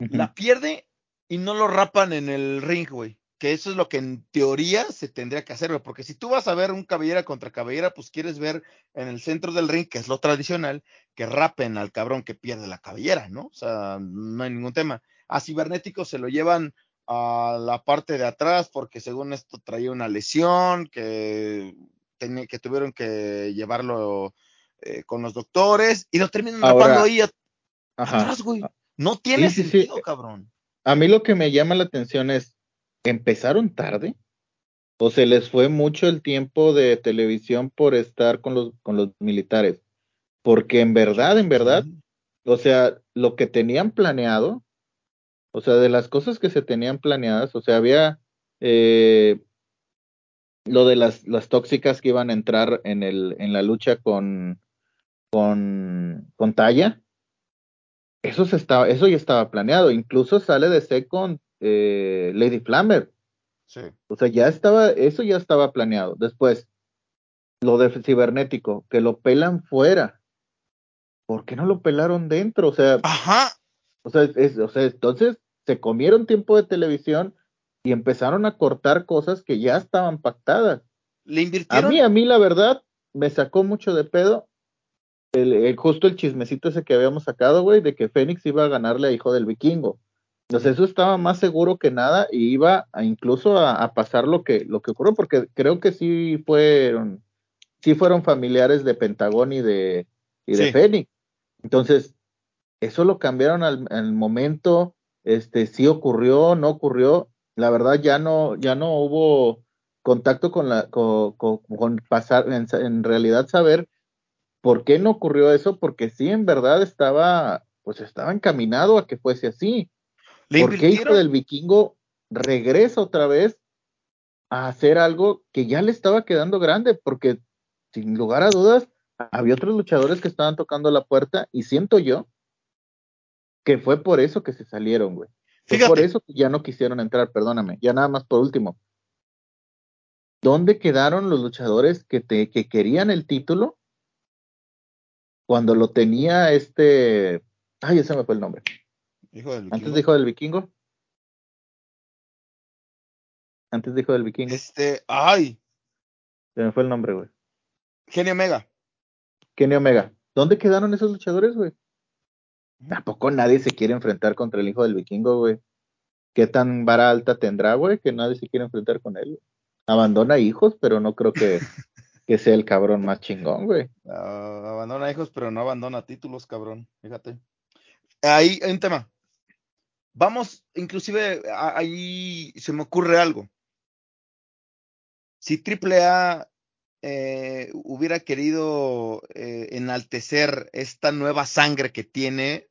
La pierde y no lo rapan en el ring, güey que eso es lo que en teoría se tendría que hacer, porque si tú vas a ver un cabellera contra cabellera, pues quieres ver en el centro del ring, que es lo tradicional, que rapen al cabrón que pierde la cabellera, ¿no? O sea, no hay ningún tema. A Cibernético se lo llevan a la parte de atrás porque según esto traía una lesión, que, que tuvieron que llevarlo eh, con los doctores y lo terminan rapando ahí atrás, güey. No tiene sentido, cabrón. A mí lo que me llama la atención es, empezaron tarde o se les fue mucho el tiempo de televisión por estar con los, con los militares. Porque en verdad, en verdad, o sea, lo que tenían planeado, o sea, de las cosas que se tenían planeadas, o sea, había eh, lo de las, las tóxicas que iban a entrar en, el, en la lucha con, con, con Talla. Eso, se estaba, eso ya estaba planeado. Incluso sale de Second eh, Lady Flammer. Sí. O sea, ya estaba, eso ya estaba planeado. Después, lo de cibernético, que lo pelan fuera. ¿Por qué no lo pelaron dentro? O sea, Ajá. O sea, o sea, entonces se comieron tiempo de televisión y empezaron a cortar cosas que ya estaban pactadas. Le invirtieron. A mí, a mí, la verdad, me sacó mucho de pedo el, justo el chismecito ese que habíamos sacado, güey, de que Fénix iba a ganarle a Hijo del Vikingo. Entonces eso estaba más seguro que nada y iba a incluso a, pasar lo que, lo que ocurrió, porque creo que sí fueron, sí fueron familiares de Pentagón y de, y de Fénix. Entonces, eso lo cambiaron al, momento, este, sí ocurrió, no ocurrió, la verdad ya no, ya no hubo contacto con la, con, con, pasar, en, en realidad saber por qué no ocurrió eso, porque sí en verdad estaba, pues estaba encaminado a que fuese así ¿Por qué hijo del vikingo regresa otra vez a hacer algo que ya le estaba quedando grande? Porque sin lugar a dudas, había otros luchadores que estaban tocando la puerta y siento yo que fue por eso que se salieron, güey. Fue por eso que ya no quisieron entrar, perdóname. Ya nada más por último. ¿Dónde quedaron los luchadores que, te, que querían el título cuando lo tenía este... Ay, ese me fue el nombre. Antes dijo del vikingo. Antes dijo del vikingo. Este, ay. Se me fue el nombre, güey. Kenny Omega. Kenny Omega. ¿Dónde quedaron esos luchadores, güey? Tampoco nadie se quiere enfrentar contra el hijo del vikingo, güey. ¿Qué tan vara alta tendrá, güey? Que nadie se quiere enfrentar con él. Abandona hijos, pero no creo que, que sea el cabrón más chingón, güey. abandona hijos, pero no abandona títulos, cabrón. Fíjate. Ahí hay un tema. Vamos, inclusive ahí se me ocurre algo. Si AAA eh, hubiera querido eh, enaltecer esta nueva sangre que tiene,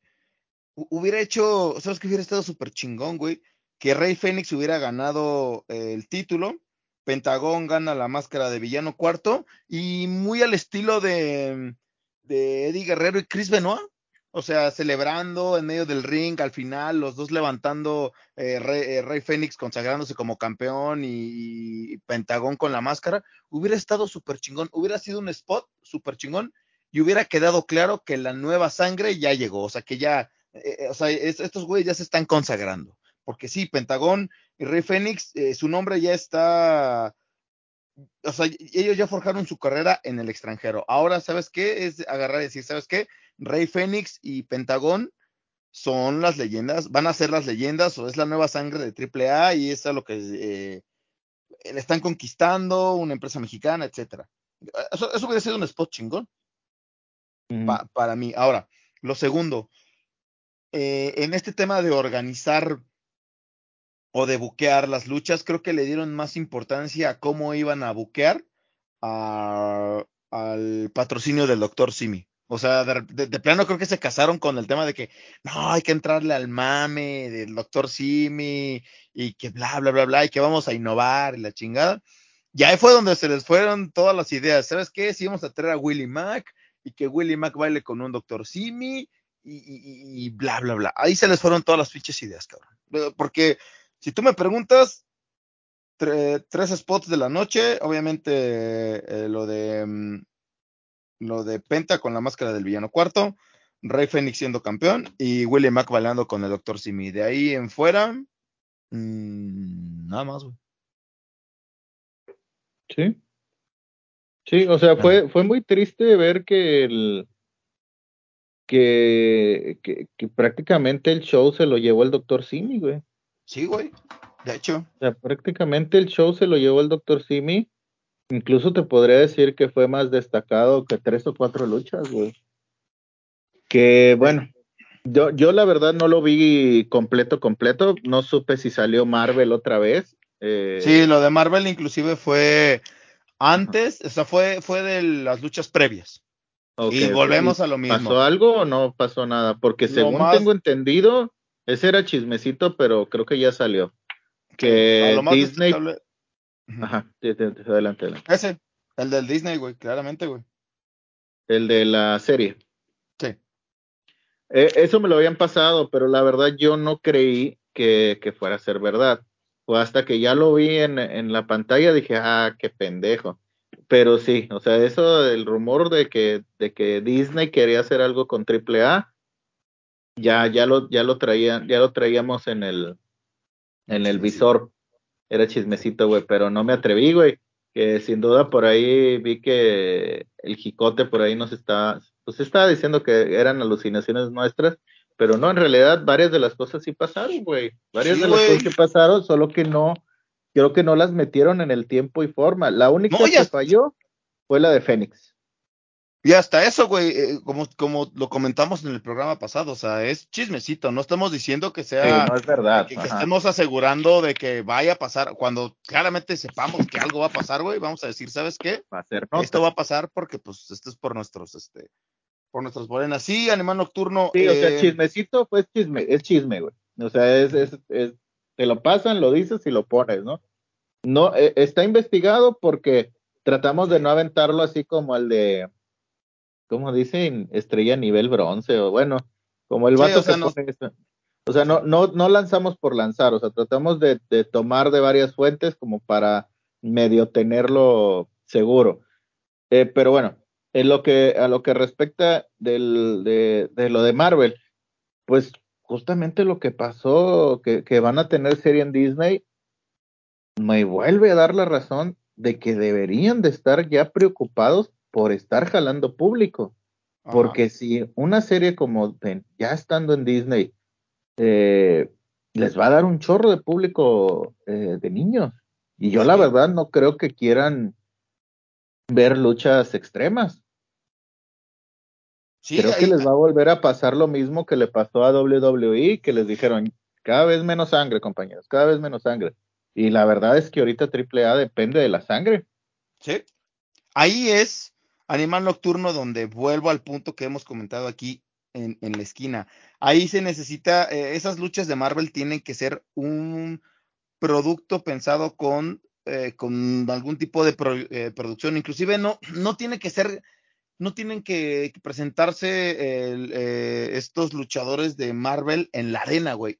hubiera hecho, ¿sabes qué hubiera estado súper chingón, güey? Que Rey Fénix hubiera ganado eh, el título, Pentagón gana la máscara de villano cuarto y muy al estilo de, de Eddie Guerrero y Chris Benoit o sea, celebrando en medio del ring, al final, los dos levantando eh, eh, Rey, Fénix consagrándose como campeón y, Pentagón con la máscara, hubiera estado súper chingón, hubiera sido un spot súper chingón y hubiera quedado claro que la nueva sangre ya llegó, o sea, que ya, eh, o sea, estos güeyes ya se están consagrando, porque sí, Pentagón y Rey Fénix, su nombre ya está o sea, ellos ya forjaron su carrera en el extranjero. Ahora, ¿sabes qué? Es agarrar y decir, ¿sabes qué? Rey Fénix y Pentagón son las leyendas, van a ser las leyendas o es la nueva sangre de AAA y es a lo que eh, le están conquistando una empresa mexicana, etcétera. Eso, hubiera sido un spot chingón para mí. Ahora, lo segundo, eh, en este tema de organizar o de buquear las luchas, creo que le dieron más importancia a cómo iban a buquear al patrocinio del doctor Simi. O sea, de, de, plano creo que se casaron con el tema de que no, hay que entrarle al mame del doctor Simi y que bla, bla, bla, bla, y que vamos a innovar y la chingada. Y ahí fue donde se les fueron todas las ideas. ¿Sabes qué? Si íbamos a traer a Willy Mac y que Willy Mac baile con un doctor Simi y, y, bla, bla, bla. Ahí se les fueron todas las fichas ideas, cabrón. Porque si tú me preguntas, tres spots de la noche, obviamente eh, lo de mm, lo de Penta con la máscara del villano cuarto, Rey Fénix siendo campeón y William Mac bailando con el Dr. Simi. De ahí en fuera, mmm, nada más, güey. Sí. Sí, o sea, fue, fue muy triste ver que el que, que, que, prácticamente el show se lo llevó el Dr. Simi, güey. Sí, güey. De hecho. O sea, prácticamente el show se lo llevó el Dr. Simi Incluso te podría decir que fue más destacado que tres o cuatro luchas, güey. Que bueno, yo, yo la verdad no lo vi completo, completo. No supe si salió Marvel otra vez. Eh... Sí, lo de Marvel inclusive fue antes, o sea, fue, fue de las luchas previas. y volvemos a lo mismo. ¿Pasó algo o no pasó nada? Porque según tengo entendido, ese era chismecito, pero creo que ya salió. Que Disney, Ajá, adelante, adelante. Ese, el del Disney, güey, claramente, güey. El de la serie. Sí. Eh, eso me lo habían pasado, pero la verdad yo no creí que, que fuera a ser verdad. O hasta que ya lo vi en, en, la pantalla dije, ah, qué pendejo. Pero sí, o sea, eso, el rumor de que, de que Disney quería hacer algo con AAA, ya, ya lo, ya lo traía, ya lo traíamos en el, en el visor era chismecito, güey, pero no me atreví, güey. Que sin duda por ahí vi que el jicote por ahí nos está, pues estaba diciendo que eran alucinaciones nuestras, pero no, en realidad varias de las cosas sí pasaron, güey. Varias de las cosas sí pasaron, solo que no, creo que no las metieron en el tiempo y forma. La única que falló fue la de Fénix. Y hasta eso, güey, eh, como, como lo comentamos en el programa pasado, o sea, es chismecito, no estamos diciendo que sea, no es verdad. Que, estemos asegurando de que vaya a pasar, cuando claramente sepamos que algo va a pasar, güey, vamos a decir, ¿sabes qué? Va a ser Esto va a pasar porque, pues, esto es por nuestros, este, por nuestras morenas. Sí, Animal Nocturno. Sí, o sea, eh, chismecito, pues chisme, es chisme, güey. O sea, es, es, es, te lo pasan, lo dices y lo pones, ¿no? No, eh, está investigado porque tratamos de no aventarlo así como el de ¿cómo dicen? Estrella nivel bronce, o bueno, como el vato o sea, no, o sea, no, no, no lanzamos por lanzar, o sea, tratamos de, de, tomar de varias fuentes como para medio tenerlo seguro. Eh, pero bueno, en lo que, a lo que respecta del, de, de lo de Marvel, pues justamente lo que pasó, que, que van a tener serie en Disney, me vuelve a dar la razón de que deberían de estar ya preocupados por estar jalando público. Porque si una serie como ya estando en Disney, eh, les va a dar un chorro de público eh, de niños. Y yo la verdad no creo que quieran ver luchas extremas. creo que les va a volver a pasar lo mismo que le pasó a WWE, que les dijeron, cada vez menos sangre, compañeros, cada vez menos sangre. Y la verdad es que ahorita AAA depende de la sangre. Sí. Ahí es Animal Nocturno, donde vuelvo al punto que hemos comentado aquí en, la esquina. Ahí se necesita, eh, esas luchas de Marvel tienen que ser un producto pensado con, eh, con algún tipo de eh, producción. Inclusive no, no tiene que ser, no tienen que, presentarse estos luchadores de Marvel en la arena, güey.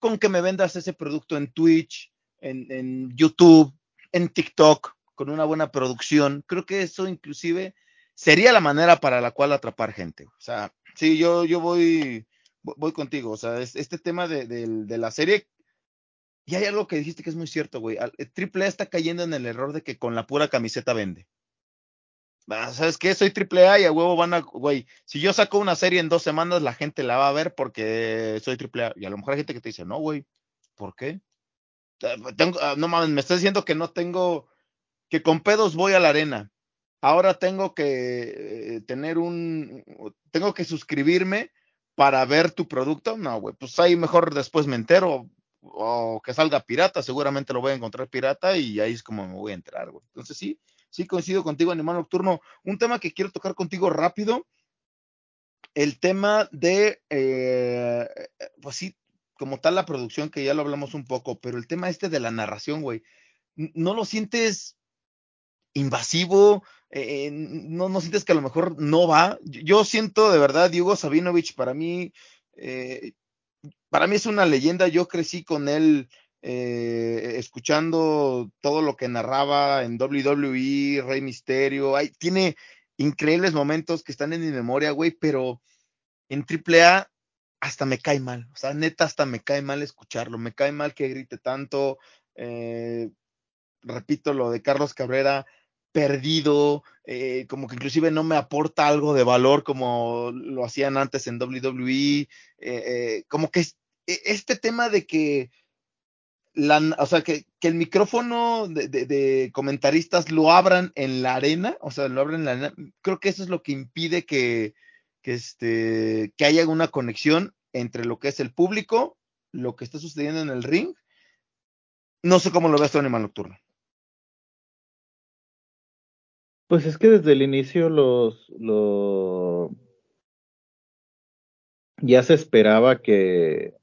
Con que me vendas ese producto en Twitch, en, en YouTube, en TikTok, con una buena producción, creo que eso inclusive sería la manera para la cual atrapar gente. O sea, sí, yo, yo voy, voy contigo. O sea, este tema de, de, la serie, y hay algo que dijiste que es muy cierto, güey. Triple A está cayendo en el error de que con la pura camiseta vende. Ah, ¿Sabes qué? Soy triple A y a huevo van a, güey, si yo saco una serie en dos semanas, la gente la va a ver porque soy triple A. Y a lo mejor hay gente que te dice, no, güey, ¿por qué? Ah, tengo, ah, no mames, me estás diciendo que no tengo que con pedos voy a la arena. Ahora tengo que eh, tener un, tengo que suscribirme para ver tu producto. No, güey, pues ahí mejor después me entero o que salga pirata, seguramente lo voy a encontrar pirata y ahí es como me voy a entrar, güey. Entonces sí, sí coincido contigo, Animal Nocturno. Un tema que quiero tocar contigo rápido el tema de, eh, pues sí, como tal la producción, que ya lo hablamos un poco, pero el tema este de la narración, güey, ¿no lo sientes invasivo? Eh, no, ¿No sientes que a lo mejor no va? Yo siento de verdad, Diego Sabinovich, para mí, eh, para mí es una leyenda, yo crecí con él eh, escuchando todo lo que narraba en WWE, Rey Misterio, tiene increíbles momentos que están en mi memoria, güey, pero en AAA hasta me cae mal, o sea, neta hasta me cae mal escucharlo, me cae mal que grite tanto, eh, repito lo de Carlos Cabrera, perdido, eh, como que inclusive no me aporta algo de valor como lo hacían antes en WWE, como que este tema de que o sea, que, el micrófono de, comentaristas lo abran en la arena, o sea, lo abran en la arena, creo que eso es lo que impide que, este, que haya una conexión entre lo que es el público, lo que está sucediendo en el ring. No sé cómo lo ves tu Animal Nocturno. Pues es que desde el inicio los, los ya se esperaba que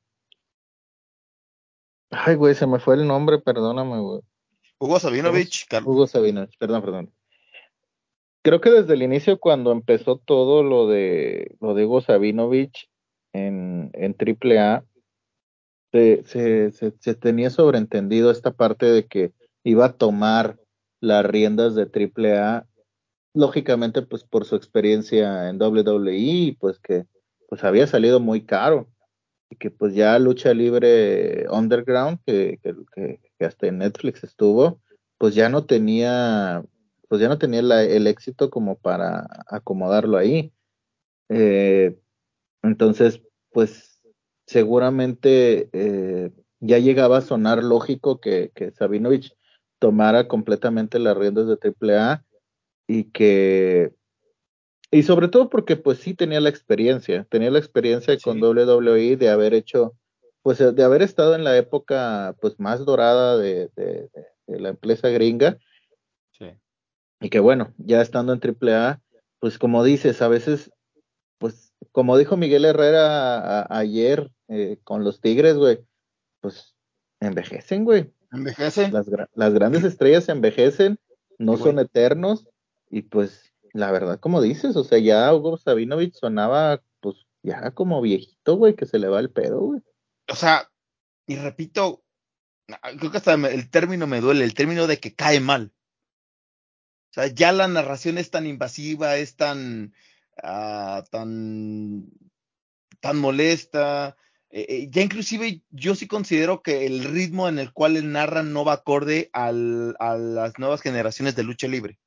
Ay, güey, se me fue el nombre, perdóname, güey. Hugo Sabinovich, Carlos. Hugo Sabinovich, perdón, perdón. Creo que desde el inicio, cuando empezó todo lo de lo de Hugo Sabinovich en, en AAA, se, se, se, tenía sobreentendido esta parte de que iba a tomar las riendas de AAA, lógicamente, pues por su experiencia en WWE, pues que pues había salido muy caro y que pues ya lucha libre underground, que, que, que, hasta en Netflix estuvo, pues ya no tenía, pues ya no tenía el éxito como para acomodarlo ahí. Eh, entonces, pues seguramente eh, ya llegaba a sonar lógico que, que Sabinovich tomara completamente las riendas de AAA y que y sobre todo porque pues sí tenía la experiencia, tenía la experiencia con WWE de haber hecho, pues de haber estado en la época pues más dorada de, de, la empresa gringa. Sí. Y que bueno, ya estando en AAA, pues como dices, a veces, pues como dijo Miguel Herrera ayer eh, con los Tigres, güey, pues envejecen, güey. Envejecen. Las, las grandes estrellas envejecen, no son eternos y pues la verdad, como dices, o sea, ya Hugo Sabinovich sonaba, pues, ya como viejito, güey, que se le va el pedo, güey. O sea, y repito, creo que hasta el término me duele, el término de que cae mal. O sea, ya la narración es tan invasiva, es tan, uh, tan, tan molesta. Eh, eh, ya inclusive yo sí considero que el ritmo en el cual él narra no va acorde al, a las nuevas generaciones de lucha libre.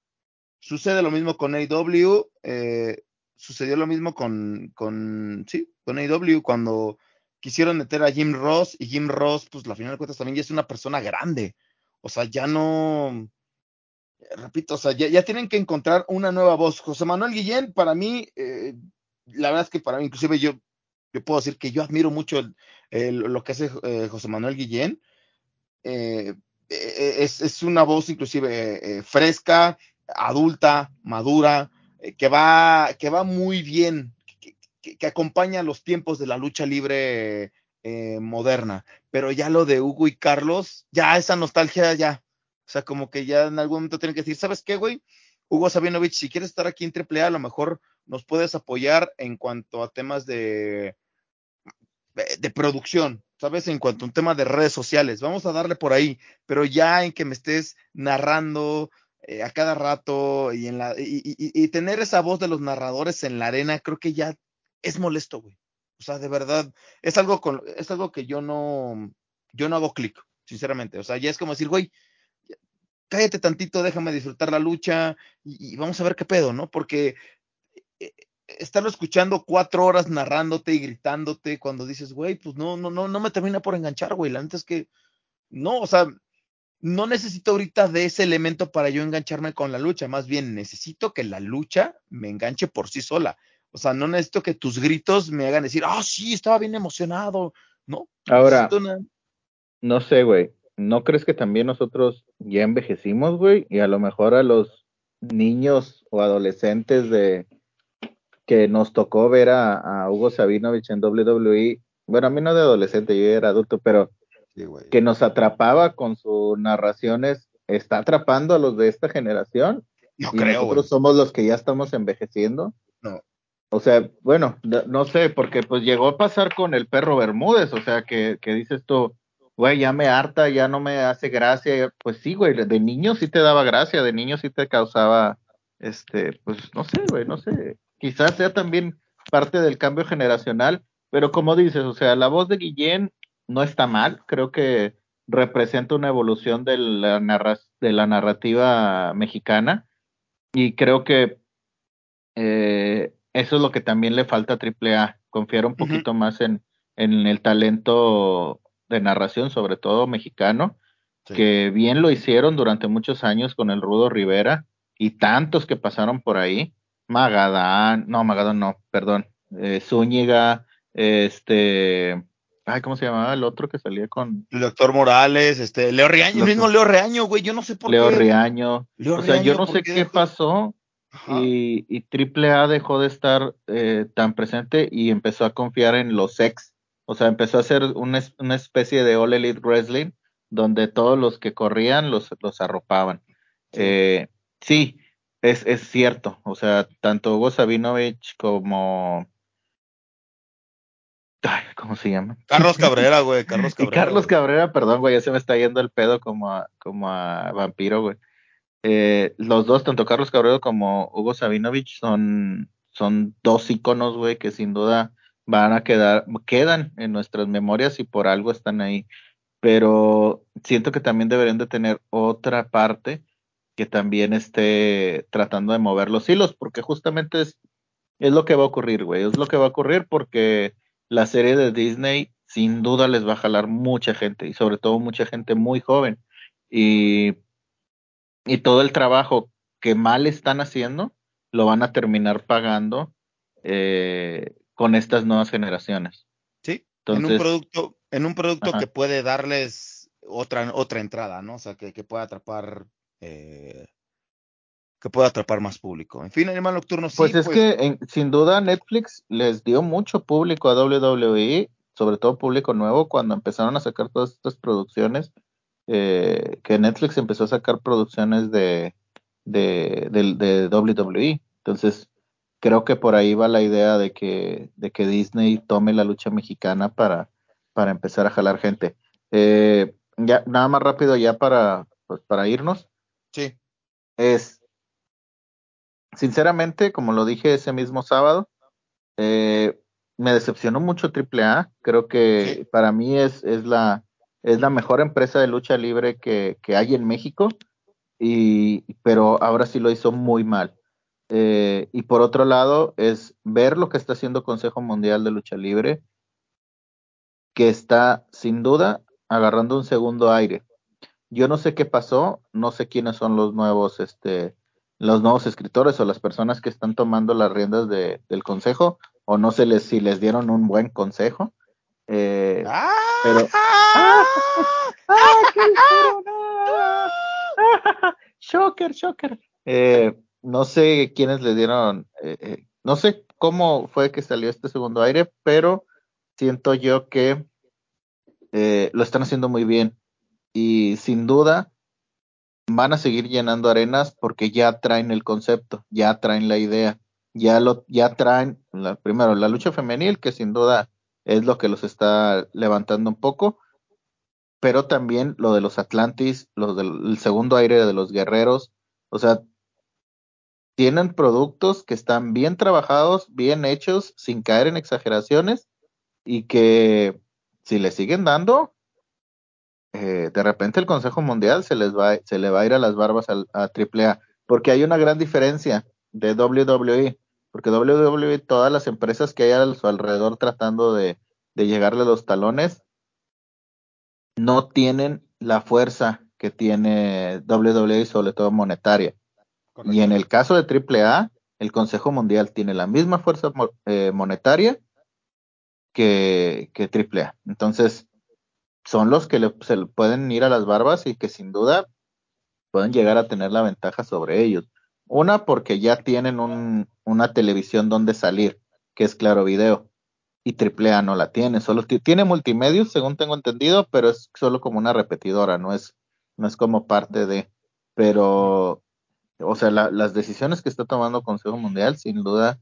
Sucede lo mismo con AW, eh, sucedió lo mismo con, con, sí, con AW cuando quisieron meter a Jim Ross y Jim Ross, pues la final de cuentas también ya es una persona grande. O sea, ya no, repito, o sea, ya, tienen que encontrar una nueva voz. José Manuel Guillén, para mí, eh, la verdad es que para mí, inclusive yo, yo puedo decir que yo admiro mucho lo que hace eh, José Manuel Guillén. es, es, una voz inclusive fresca, adulta, madura, eh, que, va, que va muy bien, que, acompaña los tiempos de la lucha libre eh, moderna. Pero ya lo de Hugo y Carlos, ya esa nostalgia ya. O sea, como que ya en algún momento tienen que decir, ¿sabes qué, güey? Hugo Sabinovich, si quieres estar aquí en AAA, a lo mejor nos puedes apoyar en cuanto a temas de, de producción, ¿sabes? En cuanto a un tema de redes sociales. Vamos a darle por ahí, pero ya en que me estés narrando, eh, a cada rato y, en la, y, tener esa voz de los narradores en la arena, creo que ya es molesto, güey. O sea, de verdad, es algo, con, es algo que yo no, yo no hago clic, sinceramente. O sea, ya es como decir, güey, cállate tantito, déjame disfrutar la lucha y, vamos a ver qué pedo, ¿no? Porque eh, estarlo escuchando cuatro horas narrándote y gritándote cuando dices, güey, pues no, no, no, no me termina por enganchar, güey. La neta es que, no, o sea, no necesito ahorita de ese elemento para yo engancharme con la lucha, más bien necesito que la lucha me enganche por sí sola. O sea, no necesito que tus gritos me hagan decir, ah, sí, estaba bien emocionado, ¿no? Ahora, no sé, güey, ¿no crees que también nosotros ya envejecimos, güey? Y a lo mejor a los niños o adolescentes de que nos tocó ver a, Hugo Sabinovich en WWE, bueno, a mí no de adolescente, yo era adulto, pero que nos atrapaba con sus narraciones, está atrapando a los de esta generación. No creo. Nosotros somos los que ya estamos envejeciendo. No. O sea, bueno, no sé, porque pues llegó a pasar con el perro Bermúdez, o sea, que, que dices tú, güey, ya me harta, ya no me hace gracia. Pues sí, güey, de niño sí te daba gracia, de niño sí te causaba, este, pues no sé, güey, no sé. Quizás sea también parte del cambio generacional, pero como dices, o sea, la voz de Guillén no está mal, creo que representa una evolución de la, de la narrativa mexicana y creo que eh, eso es lo que también le falta a AAA, confiar un poquito más en, en, el talento de narración, sobre todo mexicano, que bien lo hicieron durante muchos años con el Rudo Rivera y tantos que pasaron por ahí, Magadán, no, Magadán no, perdón, eh, Zúñiga, este, ay, ¿cómo se llamaba el otro que salía con? El doctor Morales, este, Leo Riaño, el mismo Leo Riaño, güey, yo no sé por qué. Leo Riaño, o sea, yo no sé qué pasó, y, y AAA dejó de estar eh, tan presente y empezó a confiar en los ex. O sea, empezó a hacer una, una especie de All Elite Wrestling donde todos los que corrían los, los arropaban. Sí, eh, sí es, es cierto. O sea, tanto Hugo Sabinovich como ¿Cómo se llama? Carlos Cabrera, güey. Carlos Cabrera. Y Carlos Cabrera, perdón, güey, ya se me está yendo el pedo como a, como a vampiro, güey. Eh, los dos, tanto Carlos Cabrero como Hugo Sabinovich, son, son dos iconos, güey, que sin duda van a quedar, quedan en nuestras memorias y por algo están ahí. Pero siento que también deberían de tener otra parte que también esté tratando de mover los hilos, porque justamente es, es lo que va a ocurrir, güey. Es lo que va a ocurrir porque la serie de Disney sin duda les va a jalar mucha gente y sobre todo mucha gente muy joven. Y y todo el trabajo que mal están haciendo lo van a terminar pagando eh, con estas nuevas generaciones. Sí, en un producto, en un producto que puede darles otra, otra entrada, ¿no? O sea, que, que pueda atrapar, eh, que pueda atrapar más público. En fin, Animal Nocturno sí. Pues es pues que sin duda Netflix les dio mucho público a WWE, sobre todo público nuevo, cuando empezaron a sacar todas estas producciones eh, que Netflix empezó a sacar producciones de, de, de, WWE. Entonces, creo que por ahí va la idea de que, de que Disney tome la lucha mexicana para, para empezar a jalar gente. Eh, ya, nada más rápido ya para, pues, para irnos. Sí. Es, sinceramente, como lo dije ese mismo sábado, eh, me decepcionó mucho AAA. Creo que para mí es, es la, es la mejor empresa de lucha libre que, que hay en México, y, pero ahora sí lo hizo muy mal. Eh, y por otro lado, es ver lo que está haciendo Consejo Mundial de Lucha Libre, que está sin duda agarrando un segundo aire. Yo no sé qué pasó, no sé quiénes son los nuevos, este, los nuevos escritores o las personas que están tomando las riendas de, del consejo, o no sé les, si les dieron un buen consejo, eh, ¡Ah! Pero. ¡Ah! ¡Ah! ¡Shocker, shocker! Eh, no sé quiénes le dieron. Eh, eh, no sé cómo fue que salió este segundo aire, pero siento yo que lo están haciendo muy bien. Y sin duda van a seguir llenando arenas porque ya traen el concepto, ya traen la idea, ya lo, ya traen la, primero la lucha femenil, que sin duda es lo que los está levantando un poco, pero también lo de los Atlantis, los del segundo aire de los guerreros, o sea, tienen productos que están bien trabajados, bien hechos, sin caer en exageraciones y que si le siguen dando, eh, de repente el Consejo Mundial se les va, se le va a ir a las barbas a, a AAA, porque hay una gran diferencia de WWE porque WWE, todas las empresas que hay a su alrededor tratando de, de llegarle a los talones, no tienen la fuerza que tiene WWE, sobre todo monetaria. Y en el caso de AAA, el Consejo Mundial tiene la misma fuerza eh, monetaria que, que AAA. Entonces, son los que se pueden ir a las barbas y que sin duda pueden llegar a tener la ventaja sobre ellos. Una, porque ya tienen un, una televisión donde salir, que es Claro Video. Y AAA no la tiene, solo tiene multimedios, según tengo entendido, pero es solo como una repetidora, no es, no es como parte de. Pero, o sea, las decisiones que está tomando Consejo Mundial, sin duda,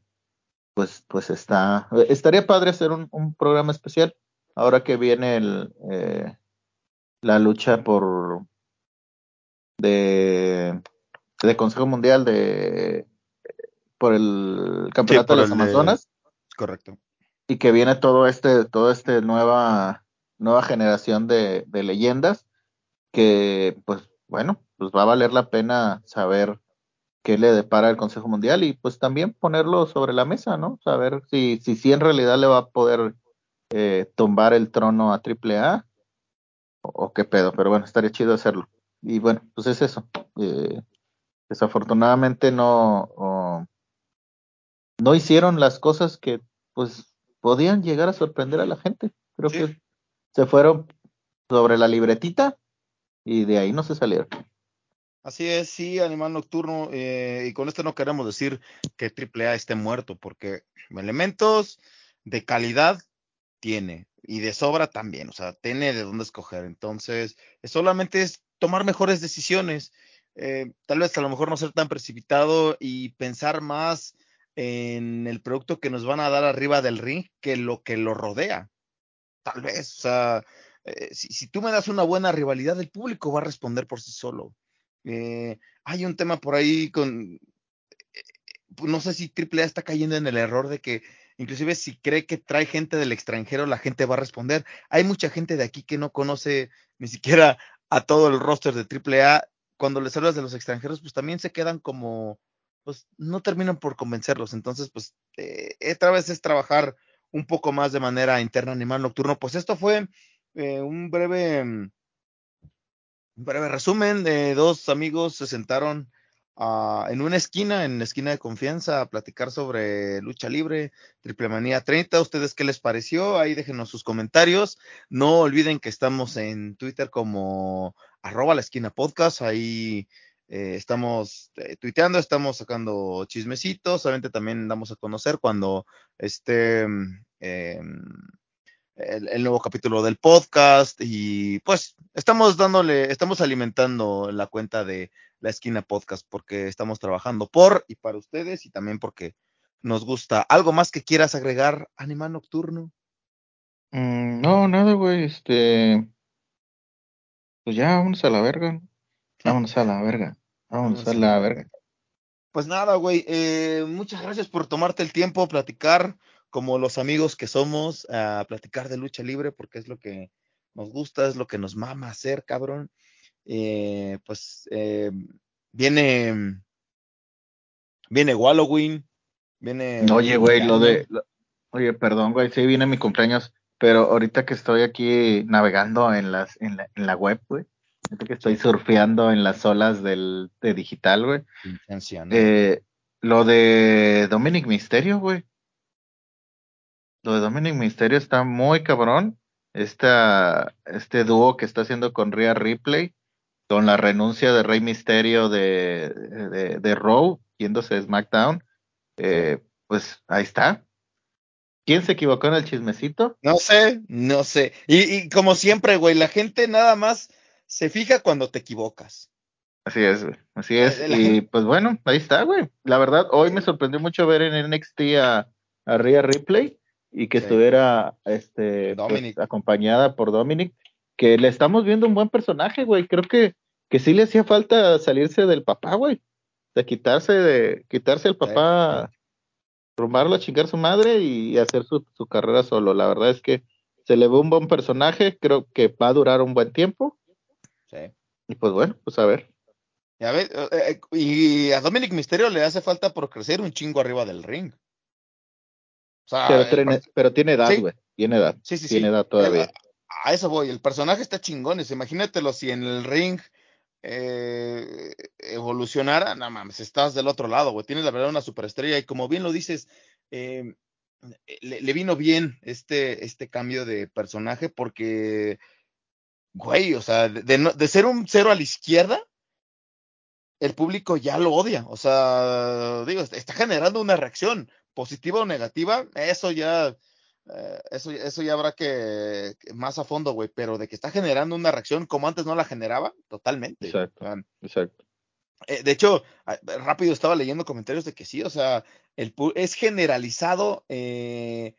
pues, pues está. Estaría padre hacer un, un programa especial ahora que viene el, eh, la lucha por de, de Consejo Mundial de por el campeonato de las Amazonas. correcto. Y que viene todo este, todo este nueva, nueva generación de, de leyendas que, pues, bueno, pues va a valer la pena saber qué le depara el Consejo Mundial y pues también ponerlo sobre la mesa, ¿no? Saber si, si, si en realidad le va a poder eh, tumbar el trono a AAA o, o qué pedo, pero bueno, estaría chido hacerlo y bueno, pues es eso. Eh, desafortunadamente no, no hicieron las cosas que pues podían llegar a sorprender a la gente. Creo que se fueron sobre la libretita y de ahí no se salieron. Así es, sí, Animal Nocturno, eh, y con esto no queremos decir que AAA esté muerto, porque elementos de calidad tiene y de sobra también, o sea, tiene de dónde escoger. Entonces, solamente es tomar mejores decisiones, eh, tal vez a lo mejor no ser tan precipitado y pensar más en el producto que nos van a dar arriba del ring que lo que lo rodea. Tal vez, o sea, eh, si, tú me das una buena rivalidad, el público va a responder por sí solo. Eh, hay un tema por ahí con, no sé si AAA está cayendo en el error de que inclusive si cree que trae gente del extranjero, la gente va a responder. Hay mucha gente de aquí que no conoce ni siquiera a todo el roster de AAA, cuando les hablas de los extranjeros, pues también se quedan como, pues no terminan por convencerlos. Entonces, pues eh, otra vez es trabajar un poco más de manera interna Animal Nocturno. Pues esto fue eh, un breve, un breve resumen. de dos amigos se sentaron en una esquina, en la esquina de confianza, a platicar sobre lucha libre, Triple Manía 30. ¿Ustedes qué les pareció? Ahí déjenos sus comentarios. No olviden que estamos en Twitter como arroba la esquina podcast. Ahí eh, estamos eh, tuiteando, estamos sacando chismecitos. Obviamente también damos a conocer cuando esté. Eh, el, el, nuevo capítulo del podcast y pues estamos dándole, estamos alimentando la cuenta de la esquina podcast porque estamos trabajando por y para ustedes y también porque nos gusta. ¿Algo más que quieras agregar, Animal Nocturno? Mm, no, nada, güey, este, pues ya, vámonos a la verga. Vámonos a la verga. Vámonos, a la verga. Pues nada, güey, eh, muchas gracias por tomarte el tiempo, platicar como los amigos que somos, a platicar de lucha libre, porque es lo que nos gusta, es lo que nos mama hacer, cabrón. Eh, pues eh, viene, viene Halloween, viene... Oye, güey, lo de... oye, perdón, güey, sí viene mi cumpleaños, pero ahorita que estoy aquí navegando en, las, en, la, en la web, güey, que estoy surfeando en las olas del, de digital, güey. Eh, lo de Dominic Misterio, güey. Lo de Dominic Misterio está muy cabrón. Esta, este dúo que está haciendo con Rhea Ripley, con la renuncia de Rey Misterio de, de, de Raw, yéndose a SmackDown, eh, pues ahí está. ¿Quién se equivocó en el chismecito? No sé, no sé. Y, y como siempre, güey, la gente nada más se fija cuando te equivocas. Así es, güey. Así es. Y pues bueno, ahí está, güey. La verdad, hoy me sorprendió mucho ver en NXT a, a Rhea Ripley y que sí. estuviera este, pues, acompañada por Dominic, que le estamos viendo un buen personaje, güey. Creo que, que sí le hacía falta salirse del papá, güey. De quitarse, de quitarse el papá, sí. a chingar su madre y hacer su, su carrera solo. La verdad es que se le ve un buen personaje, creo que va a durar un buen tiempo. Sí. Y pues bueno, pues a ver. Y a, ver, eh, y a Dominic Misterio le hace falta por crecer un chingo arriba del ring. O sea, pero, tiene, pero, tiene, edad, güey. Sí. Tiene edad. Sí, sí, tiene edad todavía. A, a, eso voy. El personaje está chingón. Imagínatelo si en el ring eh, evolucionara. No mames, estás del otro lado, güey. Tienes la verdad una superestrella. Y como bien lo dices, eh, le, le, vino bien este, este cambio de personaje porque, güey, o sea, de, de, de ser un cero a la izquierda el público ya lo odia. O sea, digo, está generando una reacción positiva o negativa, eso ya, eh, eso, eso ya habrá que, más a fondo, güey, pero de que está generando una reacción como antes no la generaba, totalmente. Exacto. exacto. Eh, de hecho, rápido estaba leyendo comentarios de que sí, o sea, el, es generalizado eh,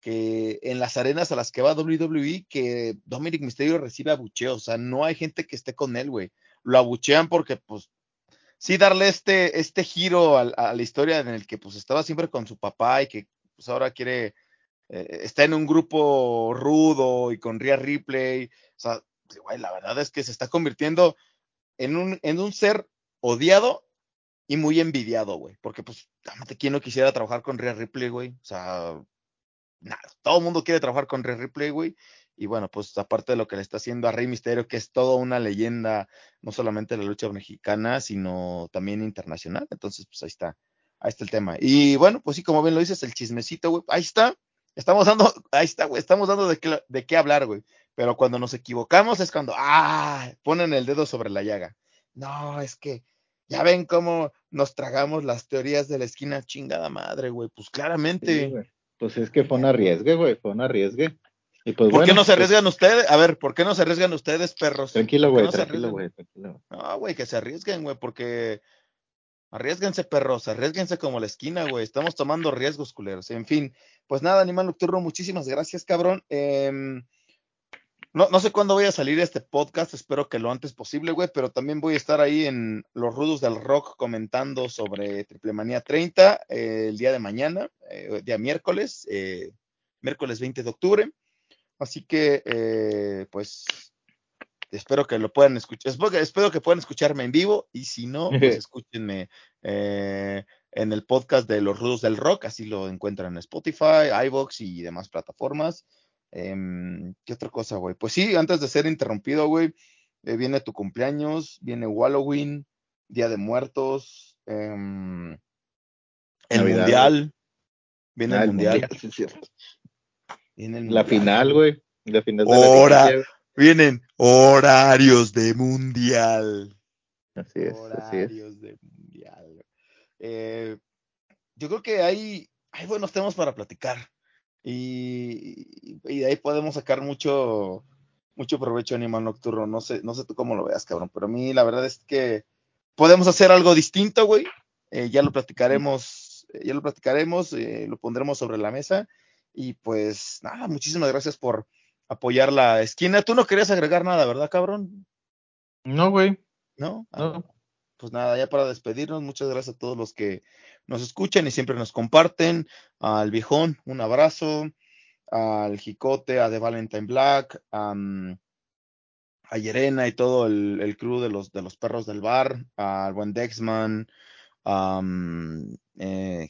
que en las arenas a las que va WWE, que Dominic Mysterio recibe abucheo, o sea, no hay gente que esté con él, güey. Lo abuchean porque, pues, sí darle este, este giro a, la historia en el que, pues, estaba siempre con su papá y que, pues, ahora quiere, eh, está en un grupo rudo y con Rhea Ripley, o sea, güey, la verdad es que se está convirtiendo en un, en un ser odiado y muy envidiado, güey. Porque, pues, ¿quién no quisiera trabajar con Rhea Ripley, güey? O sea, nada, todo el mundo quiere trabajar con Rhea Ripley, güey. Y bueno, pues aparte de lo que le está haciendo a Rey Misterio, que es toda una leyenda, no solamente de la lucha mexicana, sino también internacional. Entonces, pues ahí está, ahí está el tema. Y bueno, pues sí, como bien lo dices, el chismecito, güey, ahí está. Estamos dando, ahí está, güey, estamos dando de qué, de qué hablar, güey. Pero cuando nos equivocamos es cuando, ah, ponen el dedo sobre la llaga. No, es que ya ven cómo nos tragamos las teorías de la esquina chingada madre, güey. Pues claramente. pues es que fue un arriesgue, güey, fue un arriesgue. Y pues, ¿Por qué no se pues arriesgan ustedes? A ver, ¿por qué no se arriesgan ustedes, perros? Tranquilo, güey, tranquilo, güey, tranquilo. No, güey, que se arriesguen, güey, porque arriesguense, perros, arriesguense como la esquina, güey. Estamos tomando riesgos, culeros. En fin, pues nada, Animal Nocturno, muchísimas gracias, cabrón. Eh, no, no sé cuándo voy a salir este podcast, espero que lo antes posible, güey, pero también voy a estar ahí en Los Rudos del Rock comentando sobre Triple Manía 30 eh, el día de mañana, eh, día miércoles, eh, miércoles 20 de octubre. Así que, pues, espero que lo puedan escuchar, espero que, puedan escucharme en vivo y si no, pues escúchenme en el podcast de Los Rudos del Rock, así lo encuentran en Spotify, iVoox y demás plataformas. Em, ¿Qué otra cosa, güey? Pues sí, antes de ser interrumpido, güey, eh, viene tu cumpleaños, viene Halloween, Día de Muertos, em, el Mundial. Viene el ah, Mundial. La final, güey. La final de Vienen horarios de Mundial. Así es. Horarios de Mundial. Eh, yo creo que hay, hay buenos temas para platicar. Y, de ahí podemos sacar mucho, mucho provecho Animal Nocturno. No sé, no sé tú cómo lo veas, cabrón, pero a mí la verdad es que podemos hacer algo distinto, güey. Eh, ya lo platicaremos, eh, ya lo platicaremos, lo pondremos sobre la mesa. Y pues nada, muchísimas gracias por apoyar la esquina. Tú no querías agregar nada, ¿verdad, cabrón? No, güey. ¿No? no. Ah, pues nada, ya para despedirnos, muchas gracias a todos los que nos escuchan y siempre nos comparten. Al viejón, un abrazo. Al Jicote, a The Valentine Black, a Yerena y todo el, el, crew de los, de los perros del bar, al buen Dexman, eh,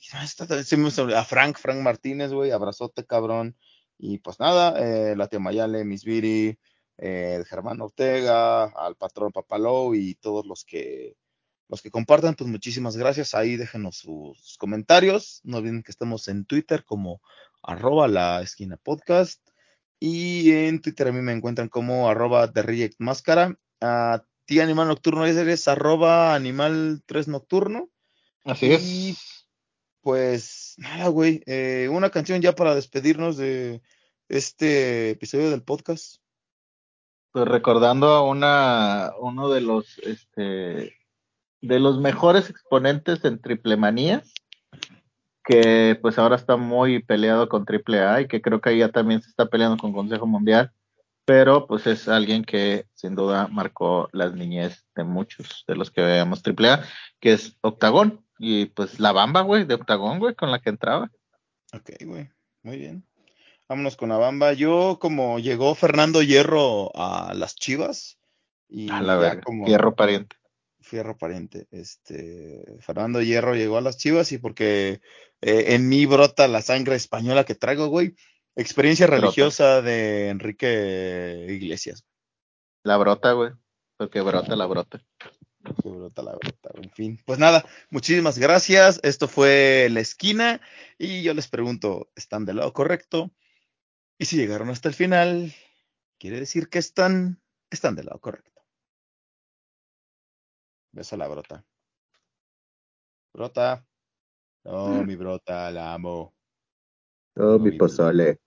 a Frank, Frank Martínez, güey, abrazote, cabrón. Y pues nada, eh, la tía Mayale, Miss Viri, eh, Germán Ortega, al patrón Papalou y todos los que los que compartan, pues muchísimas gracias. Ahí déjenos sus comentarios. No olviden que estamos en Twitter como arroba la esquina podcast. Y en Twitter a mí me encuentran como arroba The Reject Máscara. A ti, Animal Nocturno, eres arroba Animal 3 Nocturno. Así es. Y pues nada, güey. Eh, una canción ya para despedirnos de este episodio del podcast. Pues recordando a una, uno de los este, de los mejores exponentes en triple manía, que pues ahora está muy peleado con triple A y que creo que ya también se está peleando con Consejo Mundial, pero pues es alguien que sin duda marcó las niñez de muchos de los que veíamos triple A, que es Octagón, y pues la bamba, güey, de Octagón, güey, con la que entraba. Ok, güey, muy bien. Vámonos con la bamba. Yo, como llegó Fernando Hierro a las Chivas, y a la como Hierro pariente fierro pariente. Este, Fernando Hierro llegó a las Chivas y porque eh, en mí brota la sangre española que traigo, güey. Experiencia religiosa de Enrique Iglesias. La brota, güey. Porque brota la brota. Porque brota la brota. En fin, pues nada, muchísimas gracias. Esto fue La Esquina y yo les pregunto, ¿están del lado correcto? Y si llegaron hasta el final, quiere decir que están, están del lado correcto. Beso a la brota. Brota. No, mi brota, la amo. Oh, No, mi mi pozole.